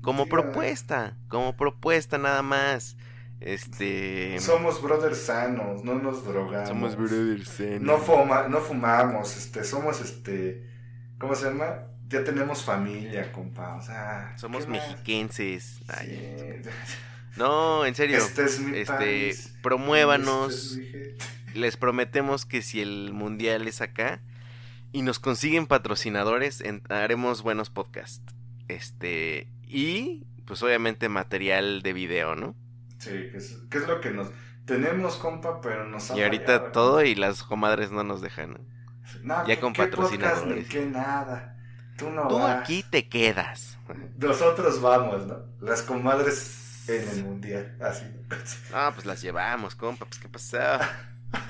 Como propuesta, como propuesta nada más. Este... Somos brothers sanos, no nos drogamos. Somos brothers. eh, No, fuma- no fumamos, este, somos este. ¿Cómo se llama? Ya tenemos familia, compa. O sea. Somos mexiquenses. Ay, Sí. No, en serio. Este es mi este, país. promuévanos. Este es. Les prometemos que si el mundial es acá y nos consiguen patrocinadores, en- haremos buenos podcasts. Este, y pues obviamente material de video, ¿no? Sí, que es, que es lo que nos. Tenemos, compa, pero nos ha Y ahorita fallado, todo y las comadres no nos dejan. ¿no? No, ya ¿qué- con qué podcast. Ni qué nada. Tú no Tú vas. aquí te quedas. Nosotros vamos, ¿no? Las comadres en el mundial, así. Ah, pues las llevamos, compa, pues qué pasó.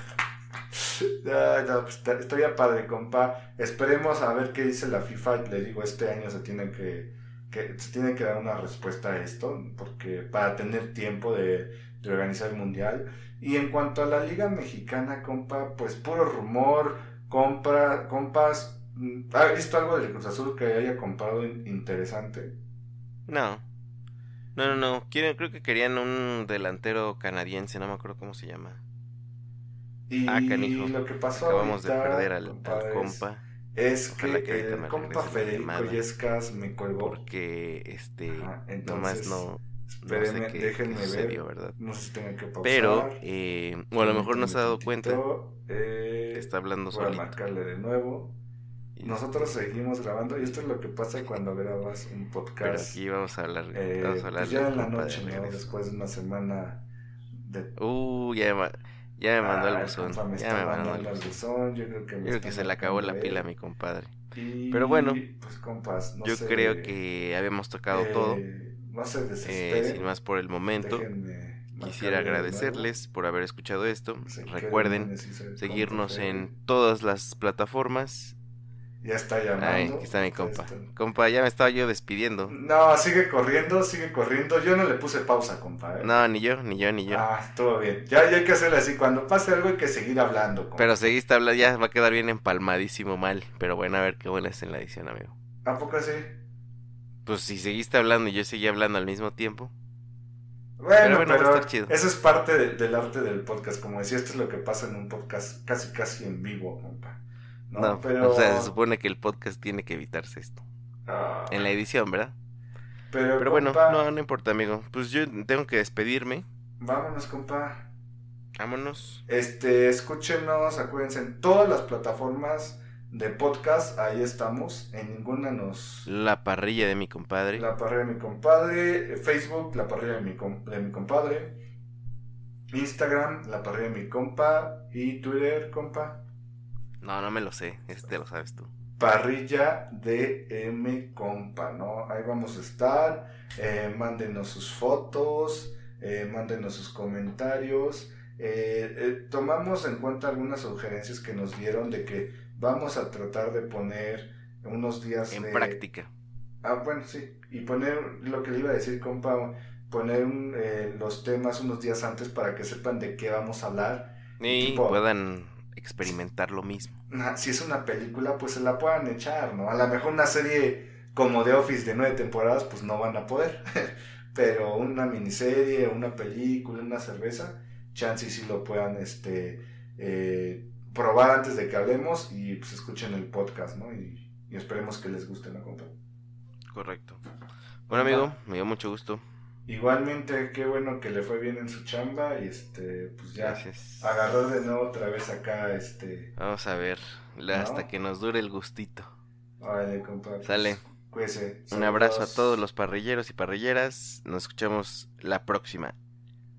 No, no, pues, estoy a padre, compa. Esperemos a ver qué dice la FIFA. Le digo, este año se tiene que, que se tiene que dar una respuesta a esto, porque para tener tiempo de, de organizar el mundial. Y en cuanto a la Liga Mexicana, compa, pues puro rumor, compra, compas. mm, ¿Ha visto algo del Cruz Azul que haya comprado in- interesante? No. No, no, no. Quieren, creo que querían un delantero canadiense, no me acuerdo cómo se llama. Y Ah, canijo. lo que pasó Acabamos de perder al, al compa. Es Ojalá que, que ahorita el compa Federico. Yescas me colgó. Porque, este, Ajá, nomás entonces, no, no Espérenme, sé qué, déjenme qué ver. sucedió, ¿verdad? No sé si tengan que pausar. Pero, eh, o a lo mejor no se ha dado cuenta eh, está hablando Voy a solito. marcarle de nuevo. Y- Nosotros seguimos grabando y esto es lo que pasa cuando grabas un Pero podcast. aquí vamos a hablar, eh, vamos a hablar pues ya en la compa de noche, ¿no? Después de una semana de... Uh, ya, ya me mandó Ah, el buzón. compa, me Ya me mandó el buzón. buzón, Yo creo que me Yo creo que está se le acabó la pila a mi compadre. Y, Pero bueno, pues compas, no Yo sé, creo que habíamos tocado eh, todo. No se Eh, sin más por el momento, quisiera agradecerles por haber escuchado esto. Se Recuerden seguirnos en todas las plataformas. Ya está llamando. Ay, aquí está mi compa. está. Compa, ya me estaba yo despidiendo. No, sigue corriendo, sigue corriendo. Yo no le puse pausa, compa. ¿eh? No, ni yo, ni yo, ni yo. Ah, todo bien. Ya, ya hay que hacerle así. Cuando pase algo hay que seguir hablando. compa. Pero seguiste hablando, ya va a quedar bien empalmadísimo mal. Pero bueno, a ver qué buena es en la edición, amigo. ¿A poco sí? Pues si seguiste hablando y yo seguí hablando al mismo tiempo. Bueno, Pero pero, bueno, va a estar chido. eso es parte de- del arte del podcast. Como decía, esto es lo que pasa en un podcast casi, casi en vivo, compa. No, No, pero... o sea, se supone que el podcast tiene que evitarse esto. Ah, En la edición, ¿verdad? pero, Pero bueno, compa, no, no importa, amigo. Pues yo tengo que despedirme. Vámonos, compa. Vámonos. Este, escúchenos, acuérdense, en todas las plataformas de podcast, ahí estamos. En ninguna nos... La parrilla de mi compadre. La parrilla de mi compadre. Facebook, la parrilla de mi, de mi compadre. Instagram, la parrilla de mi compa. Y Twitter, compa. No, no me lo sé. Este lo sabes tú. Parrilla de M compa, ¿no? Ahí vamos a estar. Eh, mándenos sus fotos. Eh, mándenos sus comentarios. Eh, tomamos en cuenta algunas sugerencias que nos dieron de que vamos a tratar de poner unos días en práctica. Ah, bueno, sí. Y poner lo que le iba a decir, compa, poner los temas unos días antes para que sepan de qué vamos a hablar. Y puedan experimentar lo mismo. Si es una película, pues se la puedan echar, ¿no? A lo mejor una serie como The Office de nueve temporadas, pues no van a poder. Pero una miniserie, una película, una cerveza, chance si lo puedan este, eh, probar antes de que hablemos y pues escuchen el podcast, ¿no? Y, esperemos que les guste la compra. Correcto. Bueno, amigo, me dio mucho gusto. Igualmente, qué bueno que le fue bien en su chamba y este, pues ya agarró de nuevo otra vez acá, este. Vamos a ver, hasta que nos dure el gustito. Vale, compa. Pues, Sale. Cuídese. Un abrazo a todos los parrilleros y parrilleras. Nos escuchamos la próxima.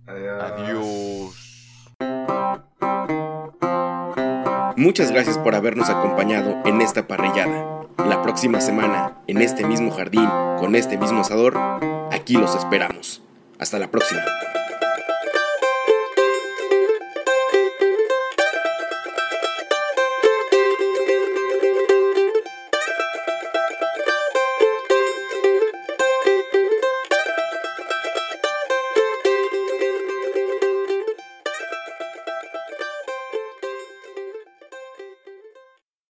Adiós. Muchas gracias por habernos acompañado en esta parrillada. La próxima semana, en este mismo jardín, con este mismo asador, aquí los esperamos. Hasta la próxima.